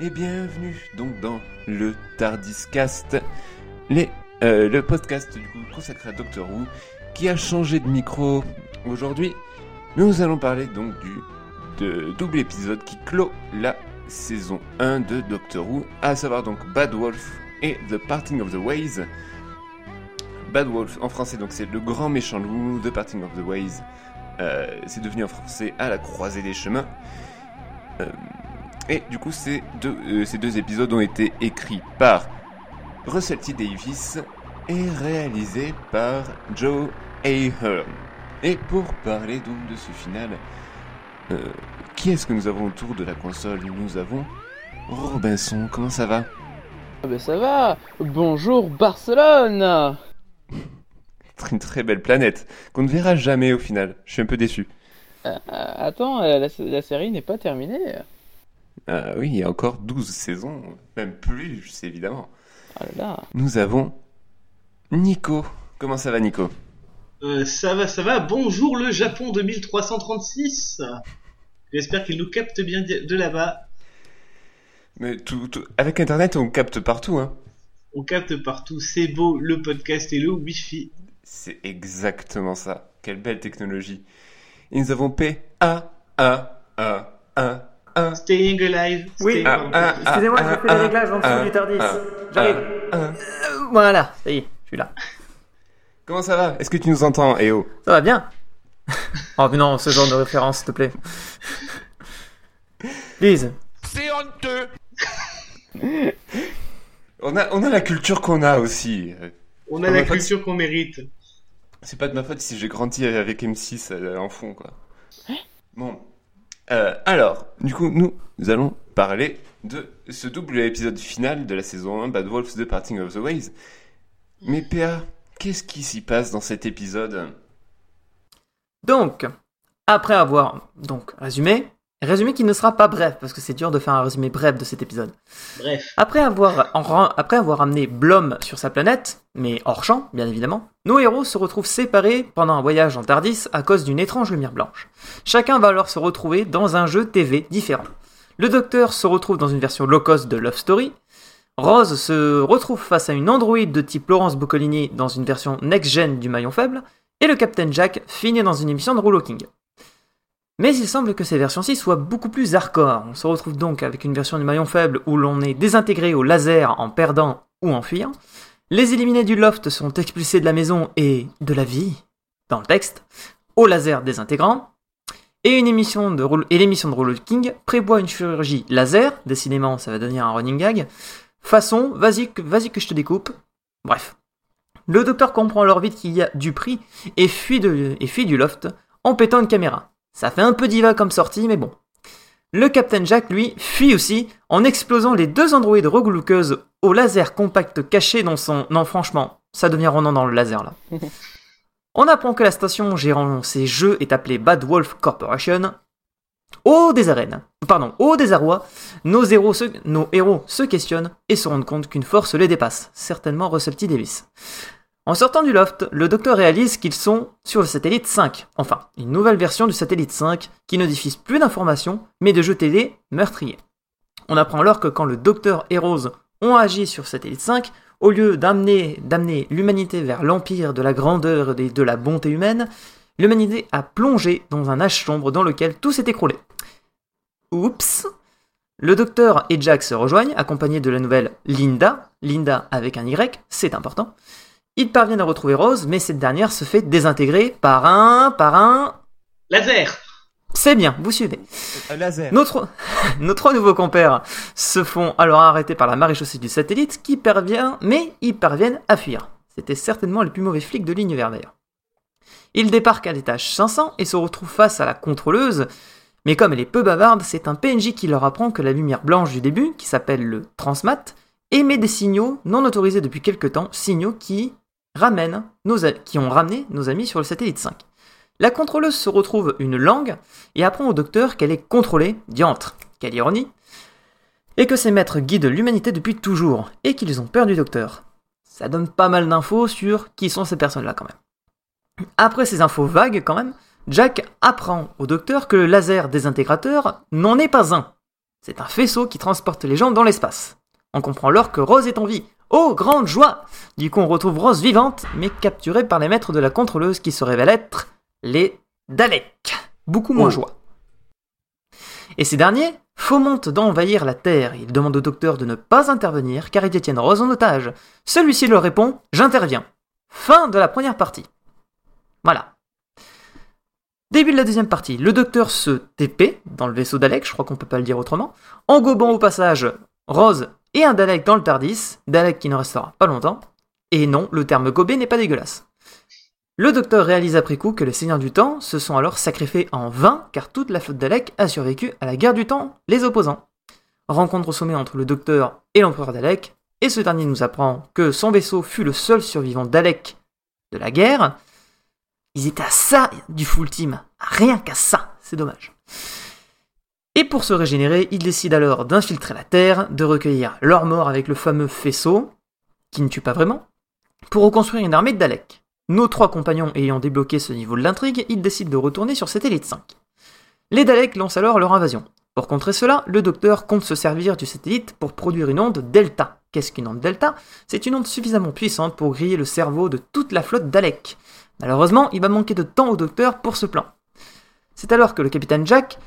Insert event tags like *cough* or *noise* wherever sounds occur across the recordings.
et bienvenue donc dans le Tardiscast, euh, le podcast du coup consacré à Doctor Who qui a changé de micro aujourd'hui. Nous allons parler donc du double épisode qui clôt la saison 1 de Doctor Who, à savoir donc Bad Wolf et The Parting of the Ways. Bad Wolf en français donc c'est le grand méchant loup, The Parting of the Ways euh, c'est devenu en français à la croisée des chemins. Euh, et du coup, ces deux, euh, ces deux épisodes ont été écrits par Russell T. Davis et réalisés par Joe Ahern. Et pour parler donc de ce final, euh, qui est-ce que nous avons autour de la console? Nous avons Robinson, comment ça va? Ah bah ça va Bonjour Barcelone *laughs* Une très belle planète, qu'on ne verra jamais au final. Je suis un peu déçu. Euh, Attends, la, la série n'est pas terminée. Ah oui, il y a encore 12 saisons, même plus, c'est évidemment. Là là. Nous avons Nico. Comment ça va Nico? Euh, ça va, ça va. Bonjour le Japon 2336. J'espère qu'il nous capte bien de de là-bas. Mais tout, tout- avec Internet, on capte partout, hein. On capte partout. C'est beau, le podcast et le Wi-Fi. C'est exactement ça. Quelle belle technologie. Et nous avons P A A A A A. Staying alive. Oui. Ah, ah, ah, Excusez-moi, je fais les réglages en dessous du Tardis. J'arrive. Euh, voilà, ça y est, je suis là. *laughs* Comment ça va? Est-ce que tu nous entends, Eo? Ça va bien *laughs* Oh mais non, ce genre de référence, s'il te plaît. Lise, *laughs* on a, on a la culture qu'on a aussi. On a la culture qu'on mérite. C'est pas de ma faute si j'ai grandi avec M6 euh, en fond, quoi. Bon. Euh, alors, du coup, nous, nous allons parler de ce double épisode final de la saison 1, Bad Wolves The Parting of the Ways. Mais PA, qu'est-ce qui s'y passe dans cet épisode? Donc, après avoir donc résumé, résumé qui ne sera pas bref, parce que c'est dur de faire un résumé bref de cet épisode. Bref. Après avoir, en ren- après avoir amené Blom sur sa planète, mais hors champ, bien évidemment, nos héros se retrouvent séparés pendant un voyage en Tardis à cause d'une étrange lumière blanche. Chacun va alors se retrouver dans un jeu TV différent. Le docteur se retrouve dans une version low cost de Love Story. Rose se retrouve face à une androïde de type Laurence Boccolini dans une version next-gen du maillon faible. Et le Captain Jack finit dans une émission de Rouleau King. Mais il semble que ces versions-ci soient beaucoup plus hardcore. On se retrouve donc avec une version du maillon faible où l'on est désintégré au laser en perdant ou en fuyant. Les éliminés du loft sont expulsés de la maison et de la vie, dans le texte, au laser désintégrant. Et une émission de Roul- et l'émission de Rouleau King prévoit une chirurgie laser, décidément ça va devenir un running gag, façon vas-y que, vas que je te découpe. Bref. Le docteur comprend alors vite qu'il y a du prix et fuit, de, et fuit du loft en pétant une caméra. Ça fait un peu diva comme sortie, mais bon. Le Captain Jack, lui, fuit aussi en explosant les deux androïdes regloukeuses au laser compact caché dans son... Non, franchement, ça devient rendant dans le laser, là. *laughs* On apprend que la station gérant ces jeux est appelée Bad Wolf Corporation. Au désarène, pardon, au désarroi, nos héros, se, nos héros se questionnent et se rendent compte qu'une force les dépasse, certainement Russell T. Davis. En sortant du loft, le docteur réalise qu'ils sont sur le satellite 5, enfin, une nouvelle version du satellite 5 qui ne diffuse plus d'informations, mais de jeux télé meurtriers. On apprend alors que quand le docteur et Rose ont agi sur satellite 5, au lieu d'amener, d'amener l'humanité vers l'empire de la grandeur et de la bonté humaine, l'humanité a plongé dans un âge sombre dans lequel tout s'est écroulé. Oups Le docteur et Jack se rejoignent, accompagnés de la nouvelle Linda, Linda avec un Y, c'est important. Ils parviennent à retrouver Rose, mais cette dernière se fait désintégrer par un... par un... Laser. C'est bien, vous suivez. Un laser. Nos trois, *laughs* nos trois nouveaux compères se font alors arrêter par la maréchaussée du satellite qui parvient, mais ils parviennent à fuir. C'était certainement les plus mauvais flics de l'univers d'ailleurs. Il débarque à l'étage 500 et se retrouve face à la contrôleuse, mais comme elle est peu bavarde, c'est un PNJ qui leur apprend que la lumière blanche du début, qui s'appelle le transmat, émet des signaux non autorisés depuis quelque temps, signaux qui nos qui ont ramené nos amis sur le satellite 5. La contrôleuse se retrouve une langue et apprend au docteur qu'elle est contrôlée, diantre, quelle ironie, et que ses maîtres guident l'humanité depuis toujours, et qu'ils ont peur du docteur. Ça donne pas mal d'infos sur qui sont ces personnes-là quand même. Après ces infos vagues quand même, Jack apprend au docteur que le laser désintégrateur n'en est pas un. C'est un faisceau qui transporte les gens dans l'espace. On comprend alors que Rose est en vie. Oh, grande joie Du coup, on retrouve Rose vivante, mais capturée par les maîtres de la contrôleuse qui se révèlent être les Daleks. Beaucoup moins Oh. joie. Et ces derniers fomentent d'envahir la Terre. Ils demandent au docteur de ne pas intervenir car ils détiennent Rose en otage. Celui-ci leur répond J'interviens. Fin de la première partie. Voilà. Début de la deuxième partie. Le docteur se TP dans le vaisseau Dalek, je crois qu'on peut pas le dire autrement, engobant au passage Rose et un Dalek dans le Tardis, Dalek qui ne restera pas longtemps. Et non, le terme gobé n'est pas dégueulasse. Le docteur réalise après coup que les seigneurs du temps se sont alors sacrifiés en vain car toute la flotte Dalek a survécu à la guerre du temps, les opposants. Rencontre au sommet entre le docteur et l'empereur Dalek, et ce dernier nous apprend que son vaisseau fut le seul survivant Dalek de la guerre. Ils étaient à ça du full team, rien qu'à ça, c'est dommage. Et pour se régénérer, ils décident alors d'infiltrer la Terre, de recueillir leurs morts avec le fameux faisceau, qui ne tue pas vraiment, pour reconstruire une armée de Daleks. Nos trois compagnons ayant débloqué ce niveau de l'intrigue, ils décident de retourner sur Satellite 5. Les Daleks lancent alors leur invasion. Pour contrer cela, le docteur compte se servir du satellite pour produire une onde delta. Qu'est-ce qu'une onde delta? C'est une onde suffisamment puissante pour griller le cerveau de toute la flotte Dalek. Malheureusement, il va manquer de temps au docteur pour ce plan. C'est alors que le capitaine Jack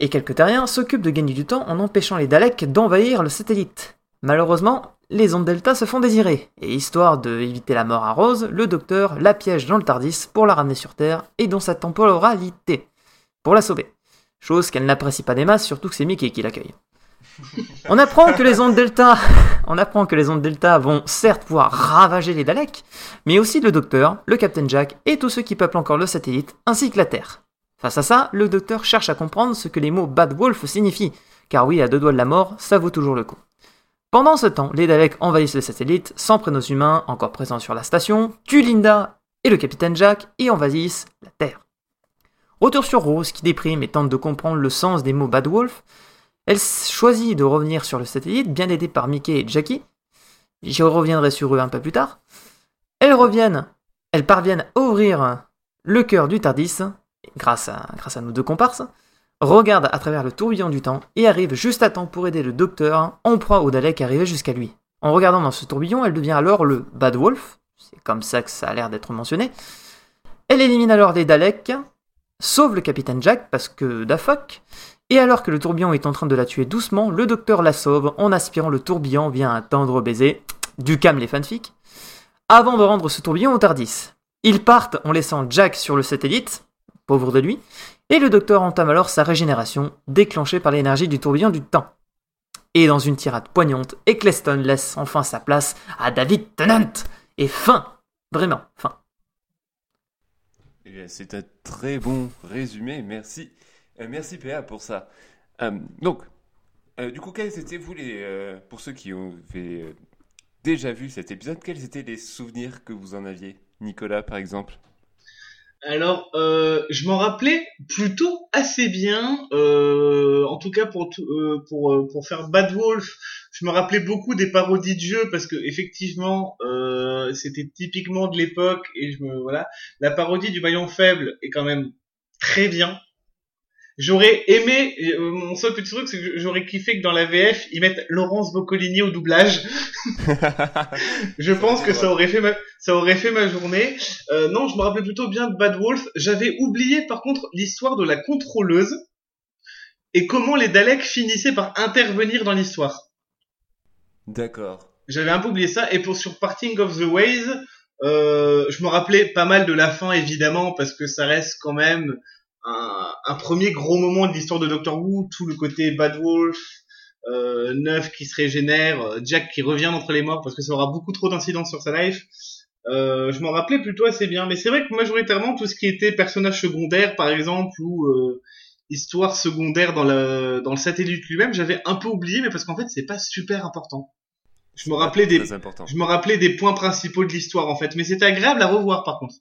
et quelques terriens s'occupent de gagner du temps en empêchant les Daleks d'envahir le satellite. Malheureusement, les ondes delta se font désirer, et histoire d'éviter la mort à Rose, le docteur la piège dans le Tardis pour la ramener sur Terre et dans sa temporalité, pour la sauver. Chose qu'elle n'apprécie pas des masses, surtout que c'est Mickey qui l'accueille. On apprend que les ondes delta, *laughs* on apprend que les ondes delta vont certes pouvoir ravager les Daleks, mais aussi le docteur, le Captain Jack et tous ceux qui peuplent encore le satellite, ainsi que la Terre. Face à ça, le docteur cherche à comprendre ce que les mots Bad Wolf signifient, car oui, à deux doigts de la mort, ça vaut toujours le coup. Pendant ce temps, les Daleks envahissent le satellite, sans prénoms humains encore présents sur la station, tuent Linda et le capitaine Jack et envahissent la Terre. Retour sur Rose qui déprime et tente de comprendre le sens des mots Bad Wolf. Elle choisit de revenir sur le satellite, bien aidée par Mickey et Jackie. Je reviendrai sur eux un peu plus tard. Elles reviennent, elles parviennent à ouvrir le cœur du Tardis, grâce à, grâce à nos deux comparses, regardent à travers le tourbillon du temps et arrivent juste à temps pour aider le docteur en proie au Dalek arrivé jusqu'à lui. En regardant dans ce tourbillon, elle devient alors le Bad Wolf, c'est comme ça que ça a l'air d'être mentionné. Elle élimine alors les Daleks, sauve le capitaine Jack parce que da fuck, et alors que le tourbillon est en train de la tuer doucement, le docteur la sauve en aspirant le tourbillon via un tendre baiser, du cam les fanfics, avant de rendre ce tourbillon au Tardis. Ils partent en laissant Jack sur le satellite, pauvre de lui, et le docteur entame alors sa régénération, déclenchée par l'énergie du tourbillon du temps. Et dans une tirade poignante, Eccleston laisse enfin sa place à David Tennant. Et fin Vraiment, fin. Eh c'est un très bon résumé, merci. Euh, merci PA pour ça. Euh, donc, euh, du coup, quels étaient vous les, pour ceux qui ont déjà vu cet épisode, quels étaient les souvenirs que vous en aviez? Nicolas, par exemple? Alors, euh, je m'en rappelais plutôt assez bien. euh, en tout cas, pour euh, pour euh, pour faire Bad Wolf, je me rappelais beaucoup des parodies de jeux parce que effectivement, c'était typiquement de l'époque et je me voilà. La parodie du maillon faible est quand même très bien. J'aurais aimé, euh, mon seul petit truc, c'est que j'aurais kiffé que dans la VF, ils mettent Laurence Boccolini au doublage. *laughs* Je pense que ça aurait fait ma, ça aurait fait ma journée. Euh, non, je me rappelais plutôt bien de Bad Wolf. J'avais oublié par contre l'histoire de la contrôleuse et comment les Daleks finissaient par intervenir dans l'histoire. D'accord. J'avais un peu oublié ça. Et pour sur Parting of the Ways, euh, je me rappelais pas mal de la fin évidemment parce que ça reste quand même un, un premier gros moment de l'histoire de Doctor Who, tout le côté Bad Wolf. Euh, Neuf qui se régénère, euh, Jack qui revient d'entre les morts parce que ça aura beaucoup trop d'incidents sur sa life. Euh, je m'en rappelais plutôt assez bien, mais c'est vrai que majoritairement tout ce qui était personnage secondaire, par exemple, ou euh, histoire secondaire dans le dans le satellite lui-même, j'avais un peu oublié, mais parce qu'en fait c'est pas super important. Je me rappelais des je me rappelais des points principaux de l'histoire en fait, mais c'était agréable à revoir par contre.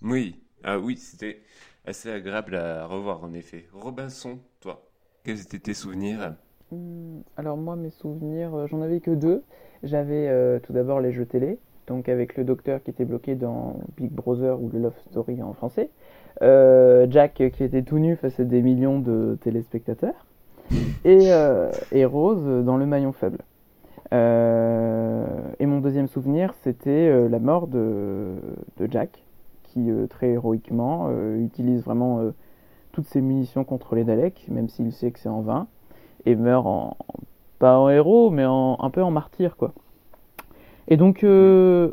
Oui, ah oui, c'était assez agréable à revoir en effet. Robinson, toi, quels étaient tes souvenirs? Hmm, Alors moi, mes souvenirs, euh, j'en avais que deux. J'avais euh, tout d'abord les jeux télé, donc avec le docteur qui était bloqué dans Big Brother ou le Love Story en français. Euh, Jack qui était tout nu face à des millions de téléspectateurs. Et, Rose dans le maillon faible. Et mon deuxième souvenir, c'était la mort de Jack, qui euh, très héroïquement euh, utilise vraiment euh, toutes ses munitions contre les Daleks, même s'il sait que c'est en vain, et meurt en, pas en héros, mais en, un peu en martyr, quoi. Et donc, euh,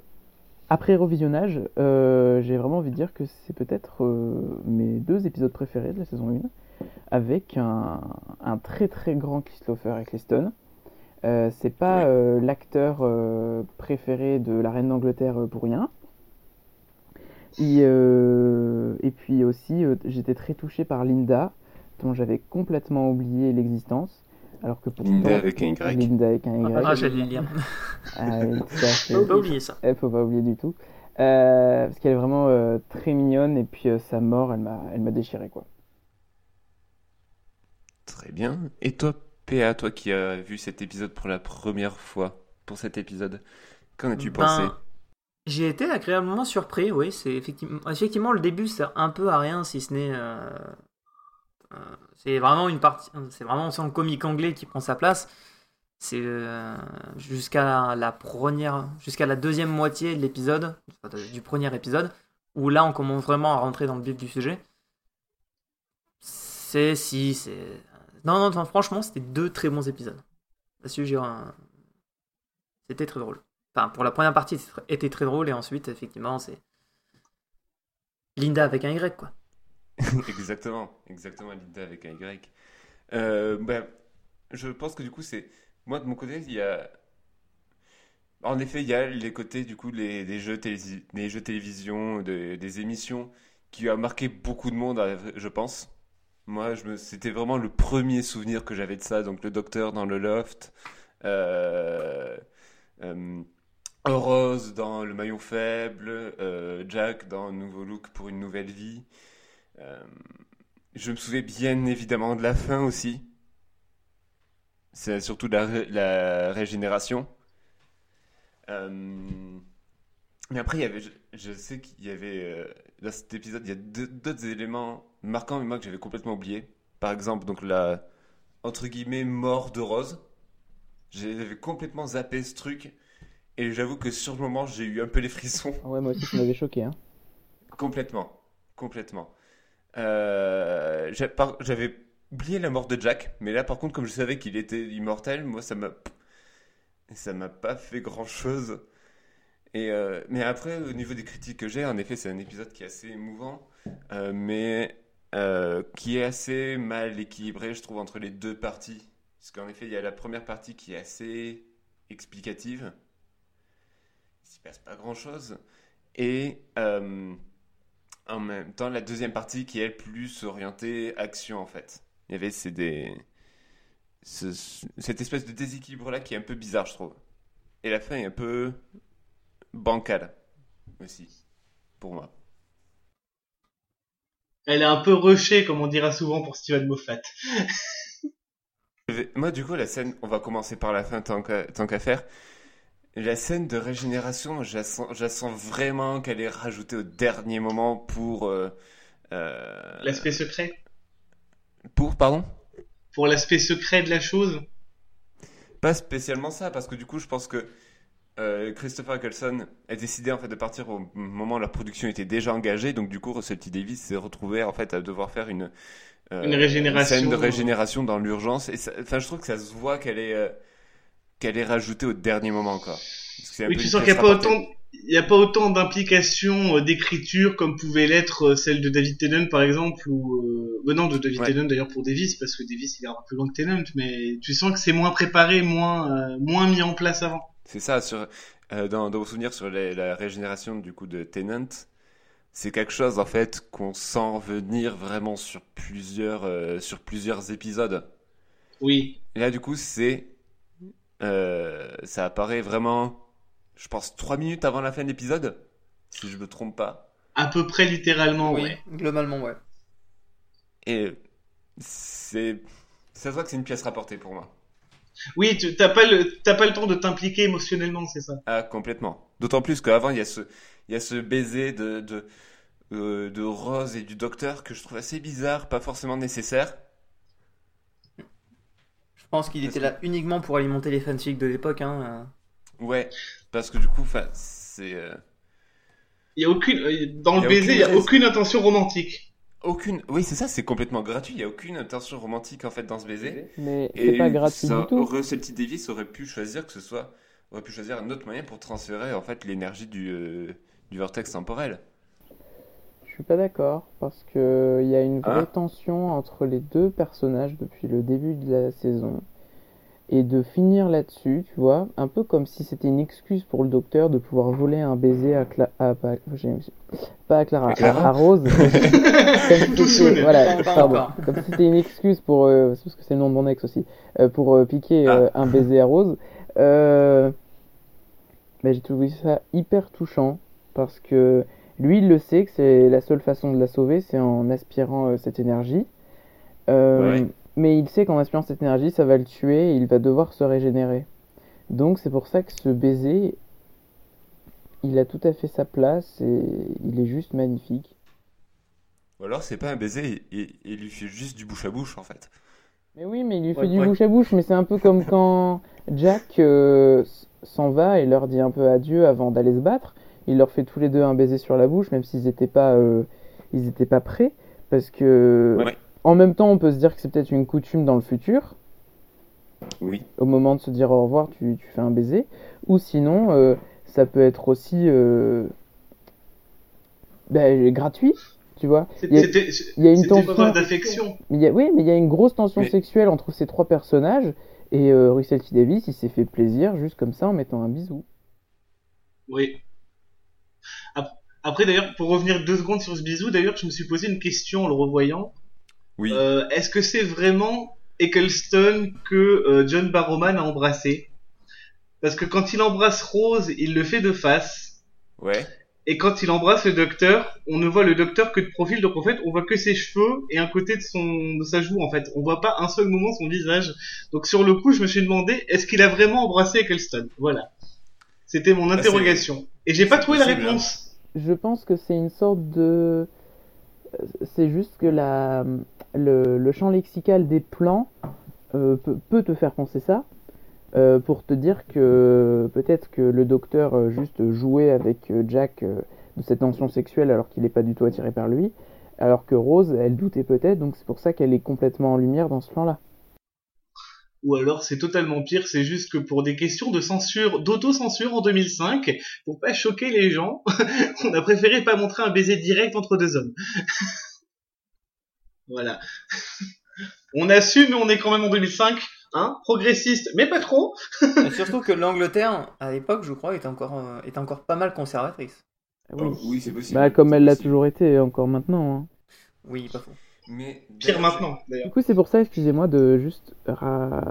après revisionnage, euh, j'ai vraiment envie de dire que c'est peut-être euh, mes deux épisodes préférés de la saison 1, avec un, un très très grand Christopher Eccleston. C'est pas l'acteur préféré de la reine d'Angleterre pour rien. Et, euh, et puis aussi, euh, j'étais très touché par Linda, dont j'avais complètement oublié l'existence. Alors que pourtant, Linda avec un Y. Linda avec un Y. Ah, j'allais. Ah tout à fait. *laughs* Faut pas oublier ça. Eh, faut pas oublier du tout. Euh, parce qu'elle est vraiment euh, très mignonne et puis euh, sa mort, elle m'a, elle m'a déchiré quoi. Très bien. Et toi, PA, toi qui as vu cet épisode pour la première fois, pour cet épisode, qu'en as-tu Ben, pensé? J'ai été agréablement surpris, oui. C'est effectivement, effectivement le début, c'est un peu à rien, si ce n'est. euh, euh, c'est vraiment une partie. C'est vraiment son comique anglais qui prend sa place. C'est euh, jusqu'à la, première, jusqu'à la deuxième moitié de l'épisode, du premier épisode, où là on commence vraiment à rentrer dans le vif du sujet. C'est si, c'est. Non, non, non, franchement, c'était deux très bons épisodes. Là-dessus, un- C'était très drôle. Enfin, pour la première partie, c'était très- drôle, et ensuite, effectivement, c'est. Linda avec un Y, quoi. *laughs* Exactement, exactement, Linda avec un Y. Euh, ben, je pense que du coup, c'est. Moi, de mon côté, il y a. En effet, il y a les côtés, du coup, les, jeux, télési- des jeux télévision, de- des émissions qui a marqué beaucoup de monde, euh, je pense. Moi, je me... c'était vraiment le premier souvenir que j'avais de ça. Donc, le docteur dans le loft, euh, Rose dans le maillon faible, euh, Jack dans Nouveau Look pour une nouvelle vie. Euh, je me souviens bien évidemment de la fin aussi. C'est surtout ré- la régénération. Euh, mais après, il y avait, je, sais qu'il y avait dans cet épisode, il y a d'autres éléments marquants, mais moi que j'avais complètement oublié. Par exemple, donc la entre guillemets mort de Rose. J'avais complètement zappé ce truc, et j'avoue que sur le moment, j'ai eu un peu les frissons. Ah Ouais, moi aussi, ça m'avait choqué. Hein. *laughs* Complètement, complètement. Euh, j'avais oublié la mort de Jack, mais là par contre, comme je savais qu'il était immortel, moi ça m'a, ça m'a pas fait grand-chose. Et euh, mais après, au niveau des critiques que j'ai, en effet, c'est un épisode qui est assez émouvant, euh, mais qui est assez mal équilibré, je trouve, entre les deux parties. Parce qu'en effet, il y a la première partie qui est assez explicative. Il s'y passe pas grand-chose. Et euh, en même temps, la deuxième partie qui est plus orientée action en fait. Il y avait c'est des ce- cette espèce de déséquilibre là qui est un peu bizarre je trouve. Et la fin est un peu bancale aussi pour moi. Elle est un peu rushée, comme on dira souvent pour Steven Moffat. *laughs* Moi du coup la scène, on va commencer par la fin tant qu'à tant qu'à faire. La scène de régénération, je la sens, je la sens vraiment qu'elle est rajoutée au dernier moment pour euh, euh, L'aspect secret? pour pardon? Pour l'aspect secret de la chose? Pas spécialement ça, parce que du coup, je pense que euh, Christopher Eccleston a décidé en fait de partir au moment où la production était déjà engagée, donc du coup, Russell T Davis s'est retrouvé en fait à devoir faire une Une régénération. scène de régénération dans l'urgence. Et ça- enfin, je trouve que ça se voit qu'elle est qu'elle est rajoutée au dernier moment, quoi. Parce un Oui, peu tu sens qu'il n'y a pas autant, y a pas autant d'implications euh, d'écriture comme pouvait l'être euh, celle de David Tennant par exemple ou euh... non de David Ouais. Tennant d'ailleurs pour Davis parce que Davis il ira plus loin que Tennant mais tu sens que c'est moins préparé, moins euh, moins mis en place avant. C'est ça, sur, euh, dans, dans vos souvenirs sur les- la régénération du coup de Tennant, c'est quelque chose en fait qu'on sent venir vraiment sur plusieurs, euh, sur plusieurs épisodes. Oui. Et là du coup c'est, euh, ça apparaît vraiment, je pense trois minutes avant la fin de l'épisode, si je me trompe pas. À peu près littéralement, Oui, ouais. globalement, ouais. Et c'est, ça se voit que c'est une pièce rapportée pour moi. Oui, tu t'as pas le t'as pas le temps de t'impliquer émotionnellement, c'est ça. Ah, complètement. D'autant plus qu'avant, il y a ce, il y a ce baiser de, de, euh, de Rose et du docteur que je trouve assez bizarre, pas forcément nécessaire. Je pense qu'il était là uniquement pour alimenter les fanfics de l'époque. Hein. Ouais, parce que du coup, enfin, c'est euh, Il y a aucune euh, dans le baiser, aucune il y a aucune intention romantique. aucune. Oui, c'est ça, c'est complètement gratuit. Il y a aucune intention romantique en fait dans ce baiser. Mais Et c'est pas gratuit ça, du tout. Russell Davis aurait pu choisir que ce soit, aurait pu choisir un autre moyen pour transférer en fait l'énergie du, euh, du vortex temporel. Je suis pas d'accord parce que il y a une vraie Ah. tension entre les deux personnages depuis le début de la saison. Et de finir là-dessus, tu vois, un peu comme si c'était une excuse pour le docteur de pouvoir voler un baiser à, Cla à pas, j'ai- pas à Clara, À Clara à, à Rose. *laughs* Comme si Tout soon. voilà, pardon. Comme si c'était une excuse pour, euh, parce que c'est le nom de mon ex aussi, euh, pour euh, piquer Ah. un baiser à Rose. Euh, ben, j'ai trouvé ça hyper touchant parce que lui, il le sait que c'est la seule façon de la sauver, c'est en aspirant euh, cette énergie. Euh, Ouais. Mais il sait qu'en aspirant cette énergie, ça va le tuer et il va devoir se régénérer. Donc c'est pour ça que ce baiser, il a tout à fait sa place et il est juste magnifique. Ou alors, c'est pas un baiser, il, il- il lui fait juste du bouche à bouche en fait. Mais oui, mais il lui fait Ouais, du bouche à bouche, mais c'est un peu comme *laughs* quand Jack euh, s'en va et leur dit un peu adieu avant d'aller se battre. Il leur fait tous les deux un baiser sur la bouche, même s'ils n'étaient pas, euh, ils étaient pas prêts, parce que Ouais. en même temps, on peut se dire que c'est peut-être une coutume dans le futur. Oui. Au moment de se dire au revoir, tu, tu fais un baiser, ou sinon, euh, ça peut être aussi euh, ben, gratuit, tu vois. Il y a- C'était il y a une tension. d'affection. Mais il y a, oui, mais il y a une grosse tension Mais- sexuelle entre ces trois personnages. Et euh, Russell T Davis, il s'est fait plaisir juste comme ça en mettant un bisou. Oui. Ap- Après d'ailleurs, pour revenir deux secondes sur ce bisou, d'ailleurs, je me suis posé une question en le revoyant. Oui. Euh, Est-ce que c'est vraiment Eccleston que euh, John Barrowman a embrassé? Parce que quand il embrasse Rose, il le fait de face. Ouais. Et quand il embrasse le docteur, on ne voit le docteur que de profil, donc en fait, on voit que ses cheveux et un côté de son de sa joue en fait. On voit pas un seul moment son visage. Donc sur le coup, je me suis demandé est-ce qu'il a vraiment embrassé Eccleston? Voilà. C'était mon c'est- interrogation. Et j'ai pas trouvé la hein. réponse. Je pense que c'est une sorte de. C'est juste que la, le, le champ lexical des plans euh, peut, peut te faire penser ça. euh, pour te dire que peut-être que le docteur euh, juste jouait avec euh, Jack euh, de cette tension sexuelle alors qu'il n'est pas du tout attiré par lui. Alors que Rose, elle doutait peut-être, donc c'est pour ça qu'elle est complètement en lumière dans ce plan-là. Ou alors c'est totalement pire, c'est juste que pour des questions de censure, d'autocensure en 2005, pour pas choquer les gens, *laughs* on a préféré pas montrer un baiser direct entre deux hommes. *laughs* voilà. *laughs* on assume, mais on est quand même en 2005, hein, progressiste, mais pas trop. Surtout que l'Angleterre, à l'époque, je crois, était encore, euh, était encore pas mal conservatrice. Ah Oh, oui. c'est possible. Bah, comme elle l'a toujours été, encore maintenant. hein. Oui, pas faux. Mais Pire maintenant, d'ailleurs. Du coup, c'est pour ça, excusez-moi, de juste ra-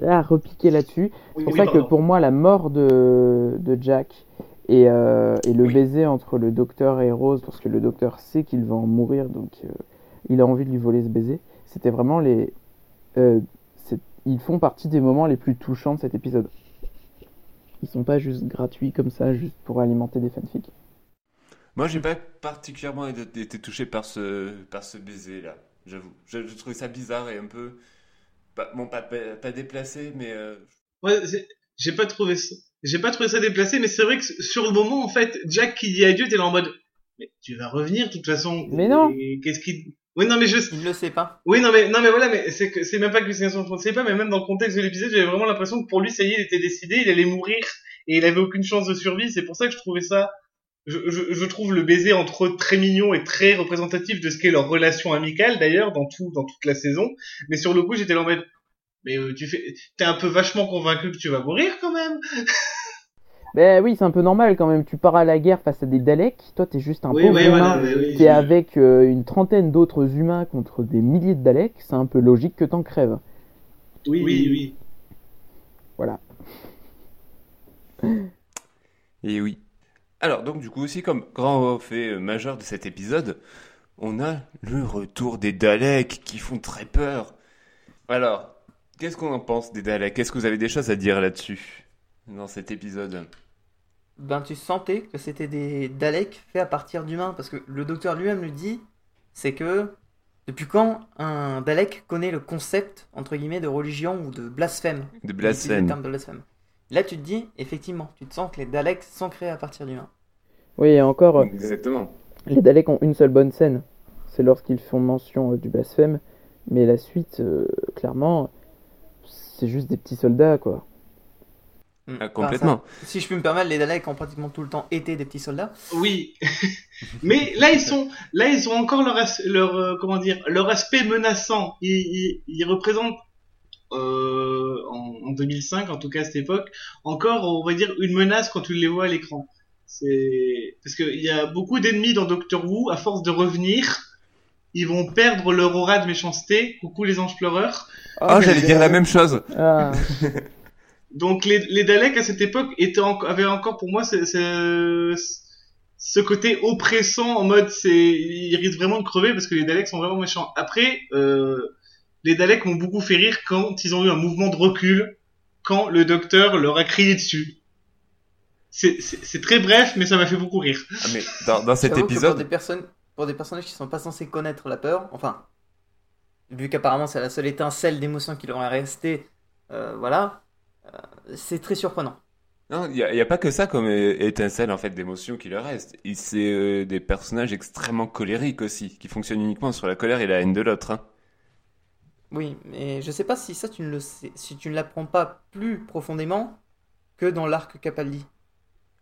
là, repiquer là-dessus. C'est Oui, pour oui, ça que pour moi, la mort de, de Jack et, euh, et le Oui. baiser entre le docteur et Rose, parce que le docteur sait qu'il va en mourir, donc euh, il a envie de lui voler ce baiser, c'était vraiment les. euh, ils font partie des moments les plus touchants de cet épisode. Ils sont pas juste gratuits comme ça, juste pour alimenter des fanfics. Moi, j'ai pas particulièrement été touché par ce, par ce baiser-là, j'avoue. Je, je trouvais ça bizarre et un peu. Pas, bon, pas, pas, pas déplacé, mais. euh, Ouais, j'ai pas trouvé ça. J'ai pas trouvé ça déplacé, mais c'est vrai que sur le moment, en fait, Jack qui dit adieu, t'es là en mode, mais tu vas revenir de toute façon. Mais non. Qu'est-ce qui, oui, non, mais je, Il le sait pas. Oui, non, mais, non, mais voilà, mais c'est que, c'est même pas que c'est je ne sais pas, mais même dans le contexte de l'épisode, j'avais vraiment l'impression que pour lui, ça y est, il était décidé, il allait mourir, et il avait aucune chance de survie, c'est pour ça que je trouvais ça, je, je, je trouve le baiser entre eux très mignon et très représentatif de ce qu'est leur relation amicale, d'ailleurs, dans tout, dans toute la saison, mais sur le coup, j'étais là en mode, mais euh, tu fais, t'es un peu vachement convaincu que tu vas mourir quand même. *laughs* Ben oui, c'est un peu normal quand même. Tu pars à la guerre face à des Daleks. Toi, t'es juste un Oui, pauvre oui, humain. voilà, oui, oui, T'es avec euh, une trentaine d'autres humains contre des milliers de Daleks. C'est un peu logique que t'en crèves. Oui, oui, oui. Voilà. Et oui. Alors, donc, du coup, aussi, comme grand fait euh, majeur de cet épisode, on a le retour des Daleks qui font très peur. Alors, qu'est-ce qu'on en pense des Daleks? Est-ce que vous avez des choses à dire là-dessus dans cet épisode? Ben, tu sentais que c'était des Daleks faits à partir d'humains, parce que le docteur lui-même le dit, c'est que depuis quand un Dalek connaît le concept, entre guillemets, de religion ou de blasphème? De utilise le blasphème. terme de blasphème. Là, tu te dis, effectivement, tu te sens que les Daleks sont créés à partir d'humains. Oui, et encore, euh, Exactement. les Daleks ont une seule bonne scène. C'est lorsqu'ils font mention euh, du blasphème. Mais la suite, euh, clairement, c'est juste des petits soldats, quoi. Hmm. Ah, Enfin, complètement. ça- si je puis me permettre, les Daleks ont pratiquement tout le temps été des petits soldats. Oui, *laughs* mais là ils sont, là ils ont encore leur, as- leur euh, comment dire, leur aspect menaçant. Ils, ils, ils représentent euh, en, en 2005, en tout cas à cette époque, encore on va dire une menace quand tu les vois à l'écran. C'est parce qu'il y a beaucoup d'ennemis dans Doctor Who. À force de revenir, ils vont perdre leur aura de méchanceté. Coucou les anges pleureurs. Ah, j'allais dire la même chose. Ah, *laughs* Donc les, les Daleks à cette époque étaient en- avaient encore pour moi ce, ce, ce côté oppressant en mode c'est ils risquent vraiment de crever parce que les Daleks sont vraiment méchants. Après euh, les Daleks m'ont beaucoup fait rire quand ils ont eu un mouvement de recul quand le docteur leur a crié dessus. C'est- très bref mais ça m'a fait beaucoup rire. Ah, mais dans, dans cet Pour épisode, des, personnes, pour des personnages qui sont pas censés connaître la peur, enfin, vu qu'apparemment c'est la seule étincelle d'émotion qui leur est restée, euh, voilà, euh, c'est très surprenant. non, il n'y a, il y a pas que ça comme étincelle en fait d'émotion qui leur reste. C'est euh, des personnages extrêmement colériques aussi, qui fonctionnent uniquement sur la colère et la haine de l'autre. hein. Oui, mais je sais pas si ça tu ne le sais, si tu ne l'apprends pas plus profondément que dans l'arc Capaldi.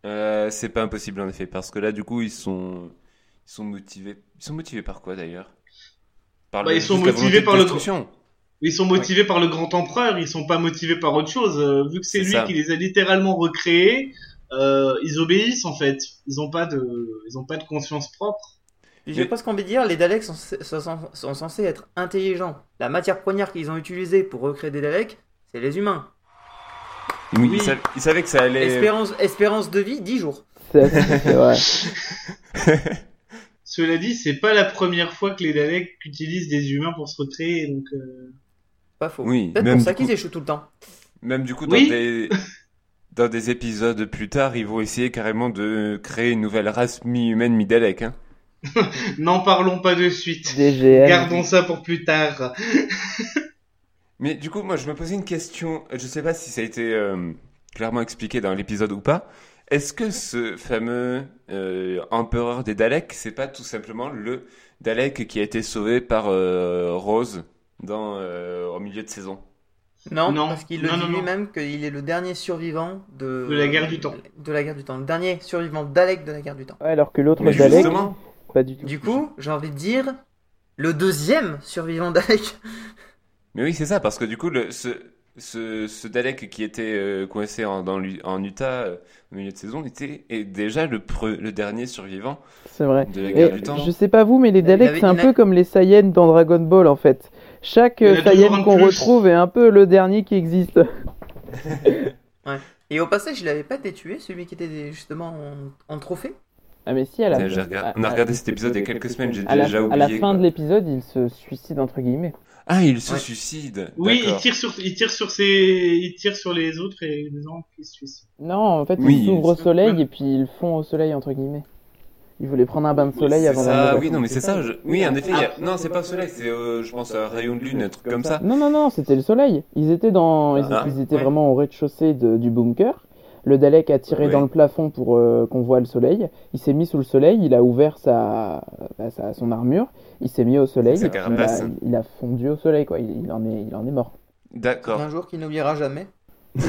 Euh, c'est pas impossible en effet, parce que là du coup ils sont, ils sont motivés. Ils sont motivés par quoi d'ailleurs? Par Bah, ils sont motivés par le-. Ils sont motivés par le grand empereur, ils sont pas motivés par autre chose. Euh, vu que c'est C'est lui ça. qui les a littéralement recréés, euh, ils obéissent en fait. Ils ont pas de, ils ont pas de conscience propre. Mais- presque envie de dire, les Daleks sont, sont- sont censés être intelligents. La matière première qu'ils ont utilisée pour recréer des Daleks, c'est les humains. Oui, Oui. Ils, savaient, ils savaient que ça allait. Espérance, espérance de vie, 10 jours. c'est c'est vrai. *laughs* Cela dit, c'est pas la première fois que les Daleks utilisent des humains pour se recréer, donc. euh, Pas faux. Oui, Peut-être même pour ça du coup- qu'ils échouent tout le temps. Même du coup, dans, Oui. des, dans des épisodes plus tard, ils vont essayer carrément de créer une nouvelle race mi-humaine, mi-Dalek. Hein. *laughs* N'en parlons pas de suite. DGM. Gardons ça pour plus tard. *laughs* Mais du coup, moi, je me posais une question. Je sais pas si ça a été euh, clairement expliqué dans l'épisode ou pas. Est-ce que ce fameux euh, empereur des Daleks, c'est pas tout simplement le Dalek qui a été sauvé par euh, Rose dans, euh, au milieu de saison? Non, Non. parce qu'il le Non, dit lui-même qu'il est le dernier survivant de... De la guerre du temps. De la guerre du temps. Le dernier survivant Dalek de la guerre du temps. Ouais, alors que l'autre Dalek, justement, pas du tout. Du coup, j'ai envie de dire le deuxième survivant Dalek. *laughs* mais oui, c'est ça, parce que du coup, le, ce, ce, ce Dalek qui était euh, coincé en, dans, l'U- en Utah euh, au milieu de saison était est déjà le, pre- le dernier survivant C'est vrai. de la Et guerre du temps. je sais pas vous, mais les Daleks, c'est un peu comme les Saiyans dans Dragon Ball en fait. Chaque euh, Saiyan qu'on retrouve est un peu le dernier qui existe. Et au passage, il avait pas été tué, celui qui était justement en, en trophée? Ah mais si, à la, j'ai à- on a à- regardé cet épisode il y a quelques semaines, j'ai à la, déjà à oublié. la fin quoi. de l'épisode, il se suicide entre guillemets. Ah, il se Ouais. suicide. Oui, il tire sur, il tire sur ses, il tire sur les autres et les gens qui se suicident. Non, en fait, Oui, ils s'ouvrent au soleil et puis ils font au soleil entre guillemets. Ils voulaient prendre un bain de soleil avant de ça, oui, non, mais c'est ça. je- Oui, en effet, il y a- non, c'est pas le soleil, c'est, euh, je pense, un rayon de lune, un truc comme ça. Non, non, non, c'était le soleil. Ils étaient dans, ils, Ah, ils étaient ouais. vraiment au rez-de-chaussée de- du bunker. Le Dalek a tiré Ouais. dans le plafond pour euh, qu'on voit le soleil. Il s'est mis sous le soleil, il a ouvert sa, bah, sa- son armure, il s'est mis au soleil, il, a, il a fondu au soleil, quoi. Il, il en est, il en est mort. D'accord. Un jour qu'il n'oubliera jamais. *laughs*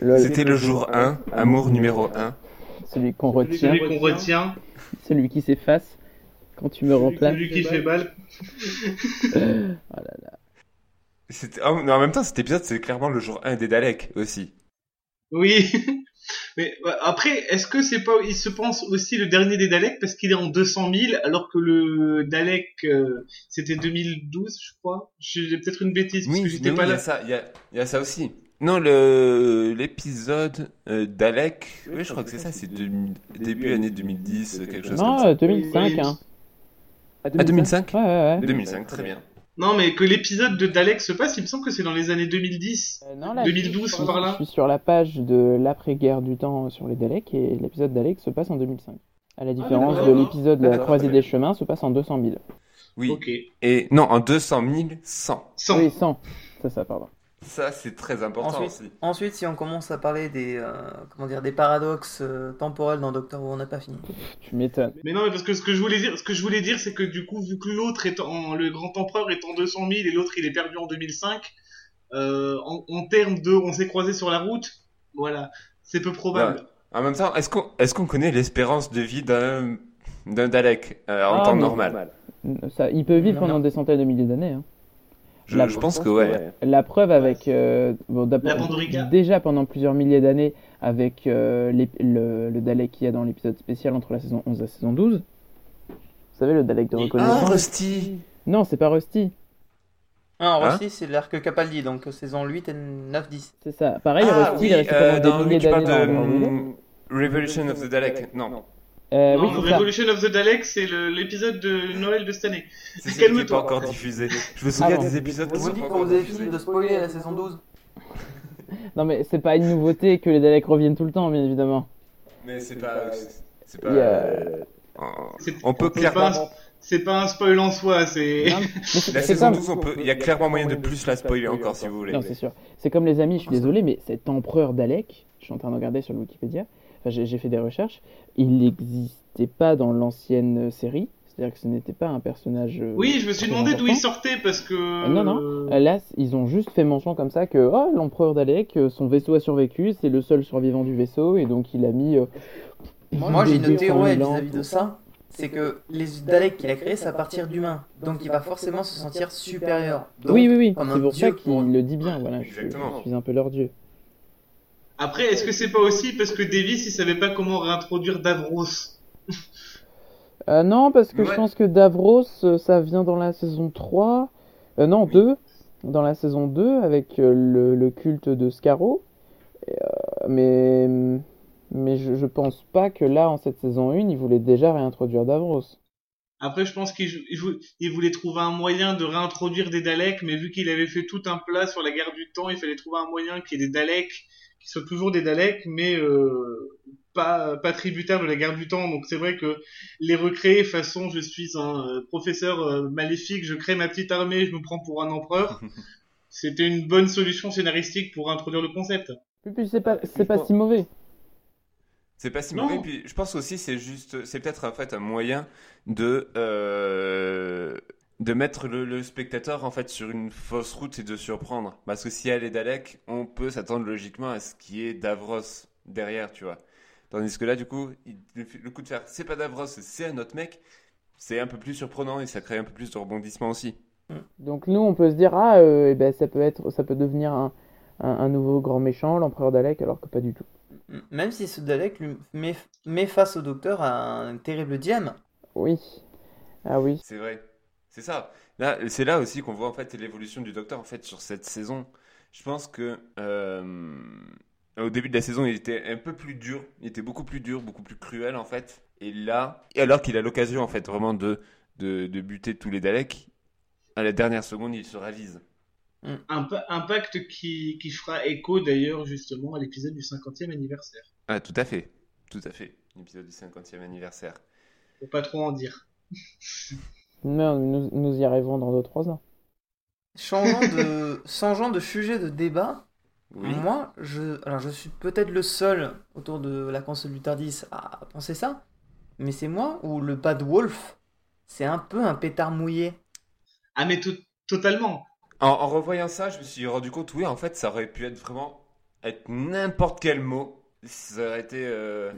C'était le jour 1, amour numéro 1. Celui qu'on retient, Celui qu'on retient, celui qui s'efface quand tu me remplaces. celui qui fait balle. *laughs* Voilà. C'était... En en même temps, cet épisode, c'est clairement le jour 1 des Daleks aussi. Oui. *laughs* Mais après, est-ce que c'est pas, il se pense aussi le dernier des Daleks parce qu'il est en 200 000 alors que le Dalek euh, c'était 2012, je crois? J'ai peut-être une bêtise parce Oui, que j'étais pas oui, il y là. a ça, il y y a ça aussi. Non, le l'épisode euh, d'Alec, oui, je crois que c'est ça, c'est de- début année 2010, quelque chose comme Non, ça. euh, 2005, Oui, hein. Ah, 2005 Ouais, ouais, ouais. 2005, très bien. Non, mais que l'épisode de Dalek se passe, il me semble que c'est dans les années 2010. Euh, non, là, 2012 je suis, par là. Je suis sur la page de l'après-guerre du temps sur les Daleks et l'épisode Dalek se passe en 2005. À la différence d'accord. de l'épisode La croisée des chemins se passe en 200 000. Oui. Ok. Et non, en 200 000, 100. 100. Oui, 100. C'est ça, pardon. Ça, c'est très important Ensuite, aussi. ensuite, si on commence à parler des, euh, comment dire, des paradoxes euh, temporels dans Doctor Who, on n'a pas fini. Tu m'étonnes. Mais non, mais parce que ce que je voulais dire, ce que je voulais dire, c'est que du coup, vu que l'autre est en, le grand empereur est en 200 000 et l'autre il est perdu en 2005, euh, en, en termes de, on s'est croisé sur la route, voilà, c'est peu probable. En même temps, est-ce qu'on est-ce qu'on connaît l'espérance de vie d'un d'un Dalek euh, en Ah, temps normal? Ça, il peut vivre Non, pendant non. des centaines de milliers d'années. hein. Je, La- je pense que ouais. La preuve avec euh, bon, déjà pendant plusieurs milliers d'années avec euh, le, le Dalek qu'il y a dans l'épisode spécial entre la saison 11 et la saison 12. Vous savez le Dalek de Oui. Ah, reconnaissance Rusty Non, c'est pas Rusty. Ah, Hein Rossi, c'est l'arc Capaldi, donc euh, saison 8 et 9, 10. C'est ça. Pareil, Ah Rusty oui, il est resté euh, pendant dans, des oui, milliers d'années de dans le mm, Revolution of the Dalek. Non, Euh, non, oui, c'est ça. Revolution of the Dalek, c'est l'épisode de Noël de cette année. c'est celui qui n'est Calme-toi. pas encore diffusé. Je me souviens Ah des épisodes qui Vous sont pas encore diffusés. fini de spoiler la saison 12 *laughs* Non, mais c'est pas une nouveauté que les Daleks reviennent tout le temps, bien évidemment. Mais c'est pas. C'est pas. Euh, C'est- On peut clairement. un- c'est pas un spoil en soi, c'est. La saison comme- 12, on peut... il y a clairement moyen de plus la spoiler encore si vous voulez. Non, c'est sûr. C'est comme les amis, je suis désolé, mais cet empereur Dalek, je suis en train de regarder sur le Wikipédia, enfin, j'ai fait des recherches, il n'existait pas dans l'ancienne série, c'est-à-dire que ce n'était pas un personnage. euh, Oui, je me suis demandé d'où il sortait parce que. Euh, non, non. Euh, Là, ils ont juste fait mention comme ça que oh, l'empereur Dalek, euh, son vaisseau a survécu, c'est le seul survivant du vaisseau, et donc il a mis. euh, Moi, j'ai une 200 théorie 000 ans vis-à-vis de ça. C'est que les Daleks qu'il a créés, c'est à partir d'humains. Donc il va forcément se sentir supérieur. Donc, oui, oui, oui, c'est pour dieu ça pour- qu'il le dit bien. Voilà, je suis un peu leur dieu. Après, est-ce que c'est pas aussi parce que Davis il savait pas comment réintroduire Davros Euh, non, parce que Ouais. je pense que Davros, euh, ça vient dans la saison 3. Euh, non, 2. Dans la saison 2, avec le, le culte de Scarrow. Et, euh, mais mais je, je pense pas que là, en cette saison 1, il voulait déjà réintroduire Davros. Après, je pense qu'il il voulait trouver un moyen de réintroduire des Daleks, mais vu qu'il avait fait tout un plat sur la guerre du temps, il fallait trouver un moyen qu'il y ait des Daleks, qui soient toujours des Daleks, mais euh, pas, pas tributaires de la guerre du temps. Donc c'est vrai que les recréer façon je suis un euh, professeur euh, maléfique, je crée ma petite armée, je me prends pour un empereur, *laughs* c'était une bonne solution scénaristique pour introduire le concept. Et puis c'est pas, c'est pas si mauvais. C'est pas si Non. mauvais. Puis je pense aussi c'est juste, c'est peut-être en fait un moyen de euh, de mettre le, le spectateur en fait sur une fausse route et de surprendre. Parce que si elle est Dalek, on peut s'attendre logiquement à ce qui est Davros derrière, tu vois. Tandis que là, du coup, il- le, le coup de faire c'est pas Davros, c'est un autre mec, c'est un peu plus surprenant et ça crée un peu plus de rebondissement aussi. Donc nous, on peut se dire, ah, euh, eh ben, ça peut être, ça peut devenir un, un, un nouveau grand méchant, l'empereur Dalek, alors que pas du tout. M- Même si ce Dalek lui met, met face au docteur un terrible dilemme. Oui. Ah oui. C'est vrai. C'est ça. Là, c'est là aussi qu'on voit en fait l'évolution du Docteur en fait sur cette saison. Je pense que euh, au début de la saison, il était un peu plus dur. Il était beaucoup plus dur, beaucoup plus cruel en fait. Et là, et alors qu'il a l'occasion en fait vraiment de, de de buter tous les Daleks, à la dernière seconde, il se ravise. Un, un pacte qui, qui fera écho d'ailleurs justement à l'épisode du 50e anniversaire. Ah, tout à fait, tout à fait. L'épisode du 50e anniversaire. Faut pas trop en dire. *laughs* Non, nous, nous y arriverons dans 2-3 ans. Changeant de, *laughs* changeant de sujet de débat, Oui. moi, je, alors je suis peut-être le seul autour de la console du Tardis à penser ça, mais c'est moi ou le Bad Wolf, c'est un peu un pétard mouillé. Ah mais to- totalement. En, en revoyant ça, je me suis rendu compte, oui, en fait, ça aurait pu être vraiment être n'importe quel mot. Ça aurait été euh,